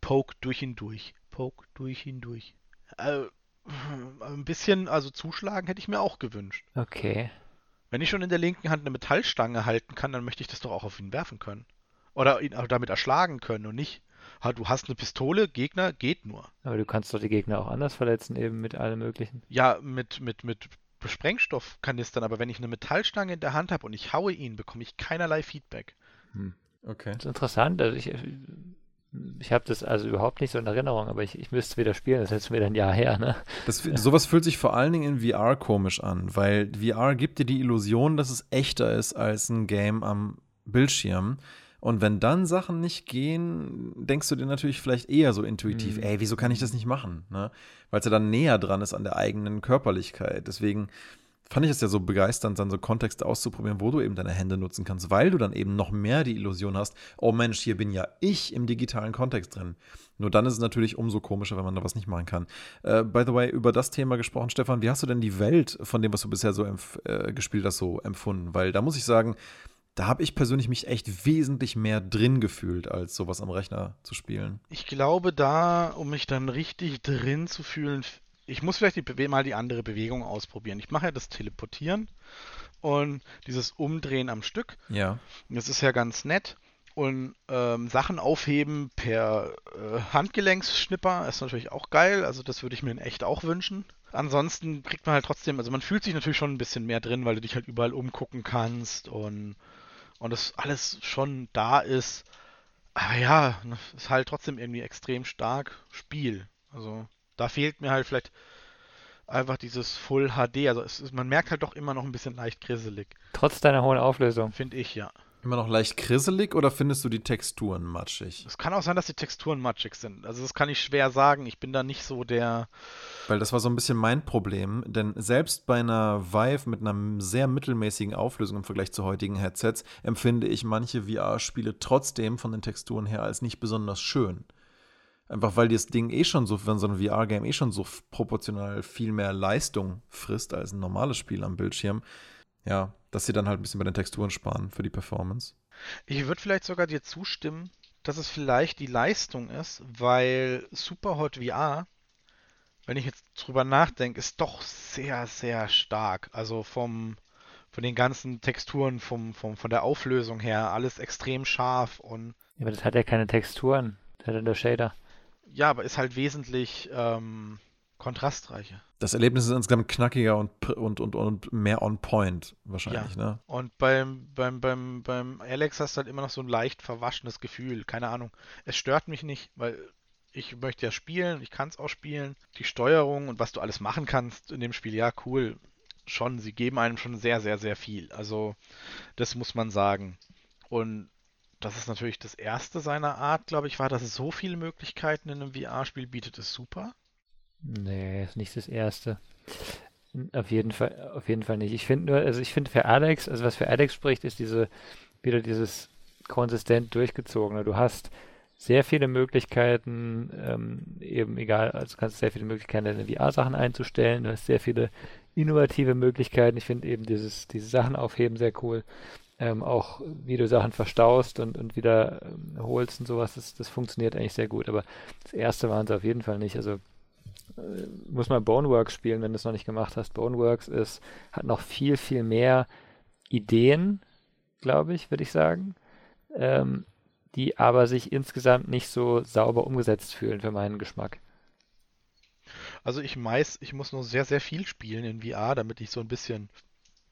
Poke durch ihn durch, poke durch ihn durch. Äh, ein bisschen, also zuschlagen hätte ich mir auch gewünscht. Okay. Wenn ich schon in der linken Hand eine Metallstange halten kann, dann möchte ich das doch auch auf ihn werfen können. Oder ihn auch damit erschlagen können und nicht, ha, du hast eine Pistole, Gegner, geht nur. Aber du kannst doch die Gegner auch anders verletzen, eben mit allem Möglichen. Ja, mit, mit, mit Sprengstoffkanistern, aber wenn ich eine Metallstange in der Hand habe und ich haue ihn, bekomme ich keinerlei Feedback. Hm. Okay. Das ist interessant. Also ich, ich habe das also überhaupt nicht so in Erinnerung, aber ich, ich müsste es wieder spielen. Das ist jetzt wieder ein Jahr her, ne? Das, sowas fühlt sich vor allen Dingen in VR komisch an, weil VR gibt dir die Illusion, dass es echter ist als ein Game am Bildschirm. Und wenn dann Sachen nicht gehen, denkst du dir natürlich vielleicht eher so intuitiv, Mhm. ey, wieso kann ich das nicht machen? Ne? Weil es ja dann näher dran ist an der eigenen Körperlichkeit. Deswegen fand ich es ja so begeisternd, dann so Kontexte auszuprobieren, wo du eben deine Hände nutzen kannst, weil du dann eben noch mehr die Illusion hast, oh Mensch, hier bin ja ich im digitalen Kontext drin. Nur dann ist es natürlich umso komischer, wenn man da was nicht machen kann. Äh, by the way, über das Thema gesprochen, Stefan, wie hast du denn die Welt von dem, was du bisher so äh, gespielt hast, so empfunden? Weil da muss ich sagen, da habe ich persönlich mich echt wesentlich mehr drin gefühlt, als sowas am Rechner zu spielen. Ich glaube da, um mich dann richtig drin zu fühlen, ich muss vielleicht die, mal die andere Bewegung ausprobieren. Ich mache ja das Teleportieren und dieses Umdrehen am Stück. Ja. Das ist ja ganz nett. Und ähm, Sachen aufheben per äh, Handgelenksschnipper ist natürlich auch geil. Also das würde ich mir in echt auch wünschen. Ansonsten kriegt man halt trotzdem, also man fühlt sich natürlich schon ein bisschen mehr drin, weil du dich halt überall umgucken kannst und, und das alles schon da ist. Aber ja, ist halt trotzdem irgendwie extrem stark Spiel. Also da fehlt mir halt vielleicht einfach dieses Full HD. Also es ist, man merkt halt doch immer noch ein bisschen leicht grisselig, Trotz deiner hohen Auflösung. finde ich ja. Immer noch leicht krisselig oder findest du die Texturen matschig? Es kann auch sein, dass die Texturen matschig sind. Also das kann ich schwer sagen. Ich bin da nicht so der. Weil das war so ein bisschen mein Problem, denn selbst bei einer Vive mit einer sehr mittelmäßigen Auflösung im Vergleich zu heutigen Headsets empfinde ich manche VR-Spiele trotzdem von den Texturen her als nicht besonders schön. Einfach weil das Ding eh schon so, wenn so ein VR-Game eh schon so proportional viel mehr Leistung frisst als ein normales Spiel am Bildschirm. Ja, dass sie dann halt ein bisschen bei den Texturen sparen für die Performance. Ich würde vielleicht sogar dir zustimmen, dass es vielleicht die Leistung ist, weil Superhot VR, wenn ich jetzt drüber nachdenke, ist doch sehr, sehr stark. Also vom, von den ganzen Texturen, vom, vom, von der Auflösung her, alles extrem scharf und. Ja, aber das hat ja keine Texturen. Das hat ja nur Shader. Ja, aber ist halt wesentlich ähm, kontrastreicher. Das Erlebnis ist insgesamt knackiger und, und, und, und mehr on point wahrscheinlich, ja. ne? Und beim, beim, beim, beim Alex hast du halt immer noch so ein leicht verwaschenes Gefühl. Keine Ahnung. Es stört mich nicht, weil ich möchte ja spielen, ich kann es auch spielen. Die Steuerung und was du alles machen kannst in dem Spiel, ja, cool. Schon, sie geben einem schon sehr, sehr, sehr viel. Also, das muss man sagen. Und das ist natürlich das erste seiner Art, glaube ich, war, dass es so viele Möglichkeiten in einem VR-Spiel bietet, ist super. Nee, ist nicht das erste. Auf jeden Fall, auf jeden Fall nicht. Ich finde nur, also ich finde für Alex, also was für Alex spricht, ist diese, wieder dieses konsistent durchgezogene. Du hast sehr viele Möglichkeiten, ähm, eben egal, also du kannst sehr viele Möglichkeiten, deine VR-Sachen einzustellen. Du hast sehr viele innovative Möglichkeiten. Ich finde eben dieses, diese Sachen aufheben sehr cool. Ähm, auch wie du Sachen verstaust und, und wieder ähm, holst und sowas, das, das funktioniert eigentlich sehr gut. Aber das erste waren sie auf jeden Fall nicht. Also äh, muss mal Boneworks spielen, wenn du es noch nicht gemacht hast. Boneworks ist, hat noch viel, viel mehr Ideen, glaube ich, würde ich sagen, ähm, die aber sich insgesamt nicht so sauber umgesetzt fühlen für meinen Geschmack. Also ich meist, ich muss nur sehr, sehr viel spielen in VR, damit ich so ein bisschen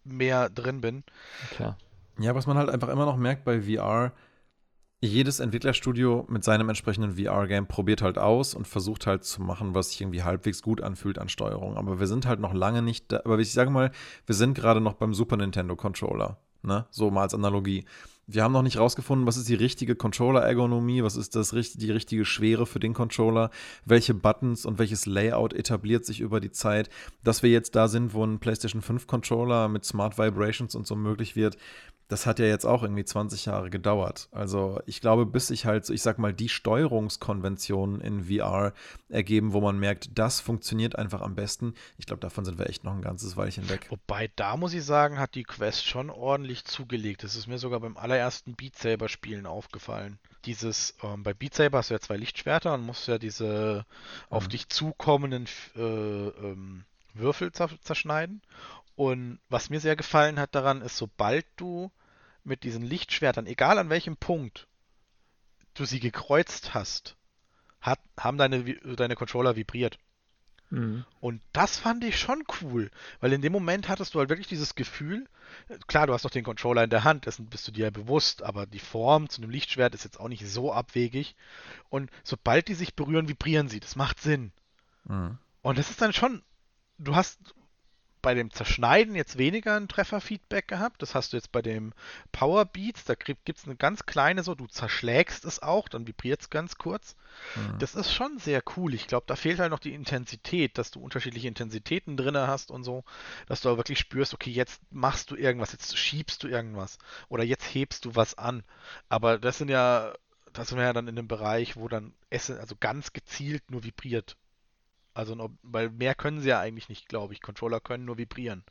mehr drin bin. Klar. Ja, was man halt einfach immer noch merkt bei VR, jedes Entwicklerstudio mit seinem entsprechenden VR-Game probiert halt aus und versucht halt zu machen, was sich irgendwie halbwegs gut anfühlt an Steuerung. Aber wir sind halt noch lange nicht da. Aber ich sage mal, wir sind gerade noch beim Super Nintendo Controller. Ne? So mal als Analogie. Wir haben noch nicht rausgefunden, was ist die richtige Controller-Ergonomie, was ist das, die richtige Schwere für den Controller, welche Buttons und welches Layout etabliert sich über die Zeit. Dass wir jetzt da sind, wo ein PlayStation 5 Controller mit Smart Vibrations und so möglich wird, das hat ja jetzt auch irgendwie 20 Jahre gedauert. Also ich glaube, bis sich halt, ich sag mal, die Steuerungskonventionen in VR ergeben, wo man merkt, das funktioniert einfach am besten. Ich glaube, davon sind wir echt noch ein ganzes Weilchen weg. Wobei, da muss ich sagen, hat die Quest schon ordentlich zugelegt. Das ist mir sogar beim allerersten Beat Saber Spielen aufgefallen. Dieses, ähm, bei Beat Saber hast du ja zwei Lichtschwerter und musst ja diese mhm. auf dich zukommenden äh, ähm, Würfel zerschneiden. Und was mir sehr gefallen hat daran ist, sobald du mit diesen Lichtschwertern, egal an welchem Punkt du sie gekreuzt hast, hat, haben deine, deine Controller vibriert. Mhm. Und das fand ich schon cool, weil in dem Moment hattest du halt wirklich dieses Gefühl, klar, du hast noch den Controller in der Hand, dessen bist du dir ja bewusst, aber die Form zu einem Lichtschwert ist jetzt auch nicht so abwegig. Und sobald die sich berühren, vibrieren sie. Das macht Sinn. Mhm. Und das ist dann schon, du hast bei dem Zerschneiden jetzt weniger ein Trefferfeedback gehabt. Das hast du jetzt bei dem Power Beats. Da gibt es eine ganz kleine so, du zerschlägst es auch, dann vibriert es ganz kurz. Mhm. Das ist schon sehr cool. Ich glaube, da fehlt halt noch die Intensität, dass du unterschiedliche Intensitäten drin hast und so, dass du wirklich spürst, okay, jetzt machst du irgendwas, jetzt schiebst du irgendwas oder jetzt hebst du was an. Aber das sind ja, das sind wir ja dann in dem Bereich, wo dann Essen, also ganz gezielt nur vibriert. Also, weil mehr können sie ja eigentlich nicht, glaube ich. Controller können nur vibrieren.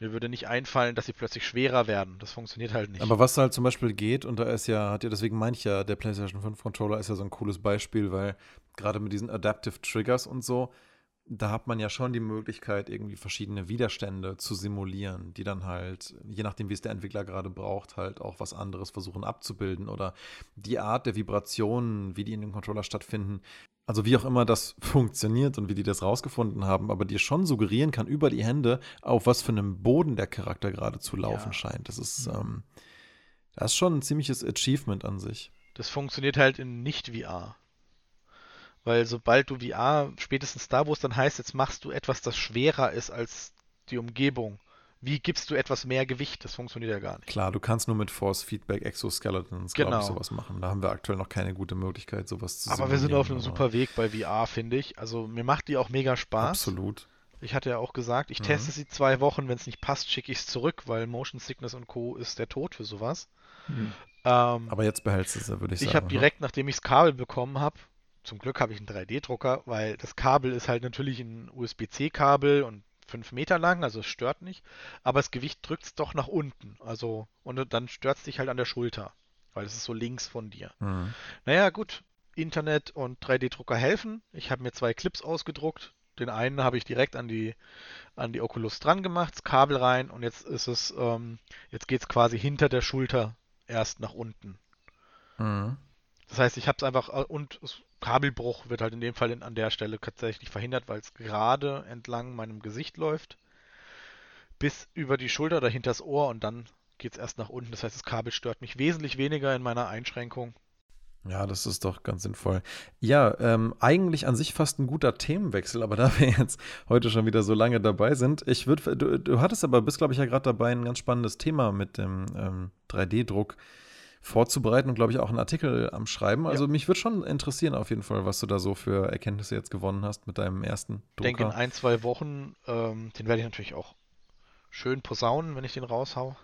Mir würde nicht einfallen, dass sie plötzlich schwerer werden. Das funktioniert halt nicht. Aber was halt zum Beispiel geht, und da ist ja, hat ja, deswegen meine ich ja, der PlayStation 5 Controller ist ja so ein cooles Beispiel, weil gerade mit diesen Adaptive Triggers und so, da hat man ja schon die Möglichkeit, irgendwie verschiedene Widerstände zu simulieren, die dann halt, je nachdem, wie es der Entwickler gerade braucht, halt auch was anderes versuchen abzubilden oder die Art der Vibrationen, wie die in dem Controller stattfinden, also wie auch immer das funktioniert und wie die das rausgefunden haben, aber dir schon suggerieren kann über die Hände, auf was für einem Boden der Charakter gerade zu laufen ja. scheint. Das ist, ähm, das ist schon ein ziemliches Achievement an sich. Das funktioniert halt in Nicht-VR. Weil sobald du VR, spätestens da, wo es dann heißt, jetzt machst du etwas, das schwerer ist als die Umgebung, wie gibst du etwas mehr Gewicht? Das funktioniert ja gar nicht. Klar, du kannst nur mit Force Feedback Exoskeletons, genau. glaube ich, sowas machen. Da haben wir aktuell noch keine gute Möglichkeit, sowas zu Aber wir sind auf einem super Weg bei VR, finde ich. Also mir macht die auch mega Spaß. Absolut. Ich hatte ja auch gesagt, ich mhm. teste sie zwei Wochen, wenn es nicht passt, schicke ich es zurück, weil Motion Sickness und Co. ist der Tod für sowas. Mhm. Ähm, Aber jetzt behältst du es, würde ich sagen. Ich habe direkt, nachdem ich das Kabel bekommen habe, zum Glück habe ich einen 3D-Drucker, weil das Kabel ist halt natürlich ein USB-C-Kabel und 5 Meter lang, also es stört nicht, aber das Gewicht drückt es doch nach unten. Also, und dann stört es dich halt an der Schulter, weil es ist so links von dir. Mhm. Naja, gut, Internet und 3D-Drucker helfen. Ich habe mir zwei Clips ausgedruckt. Den einen habe ich direkt an die, an die Oculus dran gemacht, das Kabel rein und jetzt ist es, ähm, jetzt geht es quasi hinter der Schulter erst nach unten. Mhm. Das heißt, ich habe es einfach äh, und Kabelbruch wird halt in dem Fall in, an der Stelle tatsächlich verhindert, weil es gerade entlang meinem Gesicht läuft, bis über die Schulter oder hinters Ohr und dann geht es erst nach unten. Das heißt, das Kabel stört mich wesentlich weniger in meiner Einschränkung. Ja, das ist doch ganz sinnvoll. Ja, ähm, eigentlich an sich fast ein guter Themenwechsel, aber da wir jetzt heute schon wieder so lange dabei sind, ich würde, du, du hattest aber, bist glaube ich ja gerade dabei, ein ganz spannendes Thema mit dem ähm, 3D-Druck vorzubereiten und glaube ich auch einen Artikel am Schreiben. Also ja. mich würde schon interessieren auf jeden Fall, was du da so für Erkenntnisse jetzt gewonnen hast mit deinem ersten Drucker. Ich denke in ein, zwei Wochen, ähm, den werde ich natürlich auch schön posaunen, wenn ich den raushau,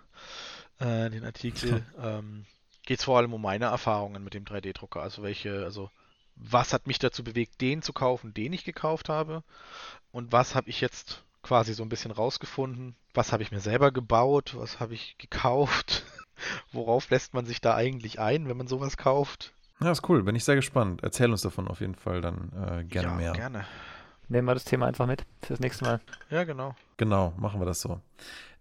äh, den Artikel. ähm, geht es vor allem um meine Erfahrungen mit dem 3D-Drucker. Also welche, also was hat mich dazu bewegt, den zu kaufen, den ich gekauft habe? Und was habe ich jetzt quasi so ein bisschen rausgefunden? Was habe ich mir selber gebaut? Was habe ich gekauft? Worauf lässt man sich da eigentlich ein, wenn man sowas kauft? Ja, ist cool. Bin ich sehr gespannt. Erzähl uns davon auf jeden Fall dann äh, gerne ja, mehr. gerne. Nehmen wir das Thema einfach mit fürs nächste Mal. Ja, genau. Genau, machen wir das so.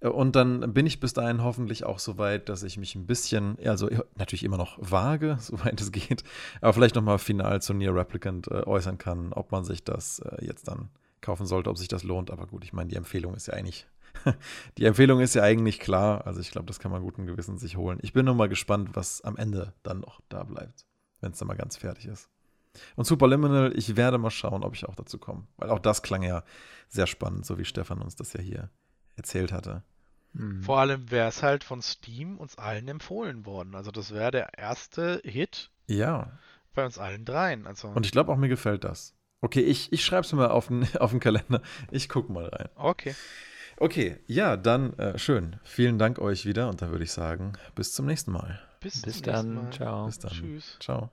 Äh, und dann bin ich bis dahin hoffentlich auch so weit, dass ich mich ein bisschen, also natürlich immer noch vage, soweit es geht, aber vielleicht nochmal final zu Near Replicant äh, äußern kann, ob man sich das äh, jetzt dann kaufen sollte, ob sich das lohnt. Aber gut, ich meine, die Empfehlung ist ja eigentlich, die Empfehlung ist ja eigentlich klar. Also ich glaube, das kann man guten Gewissen sich holen. Ich bin nur mal gespannt, was am Ende dann noch da bleibt, wenn es dann mal ganz fertig ist. Und Superliminal, ich werde mal schauen, ob ich auch dazu komme. Weil auch das klang ja sehr spannend, so wie Stefan uns das ja hier erzählt hatte. Mhm. Vor allem wäre es halt von Steam uns allen empfohlen worden. Also das wäre der erste Hit ja. bei uns allen dreien. Also Und ich glaube auch mir gefällt das. Okay, ich, ich schreibe es mir mal auf den, auf den Kalender. Ich gucke mal rein. Okay. Okay, ja, dann äh, schön. Vielen Dank euch wieder und dann würde ich sagen, bis zum nächsten Mal. Bis, bis dann. Mal. Ciao. Bis dann. Tschüss. Ciao.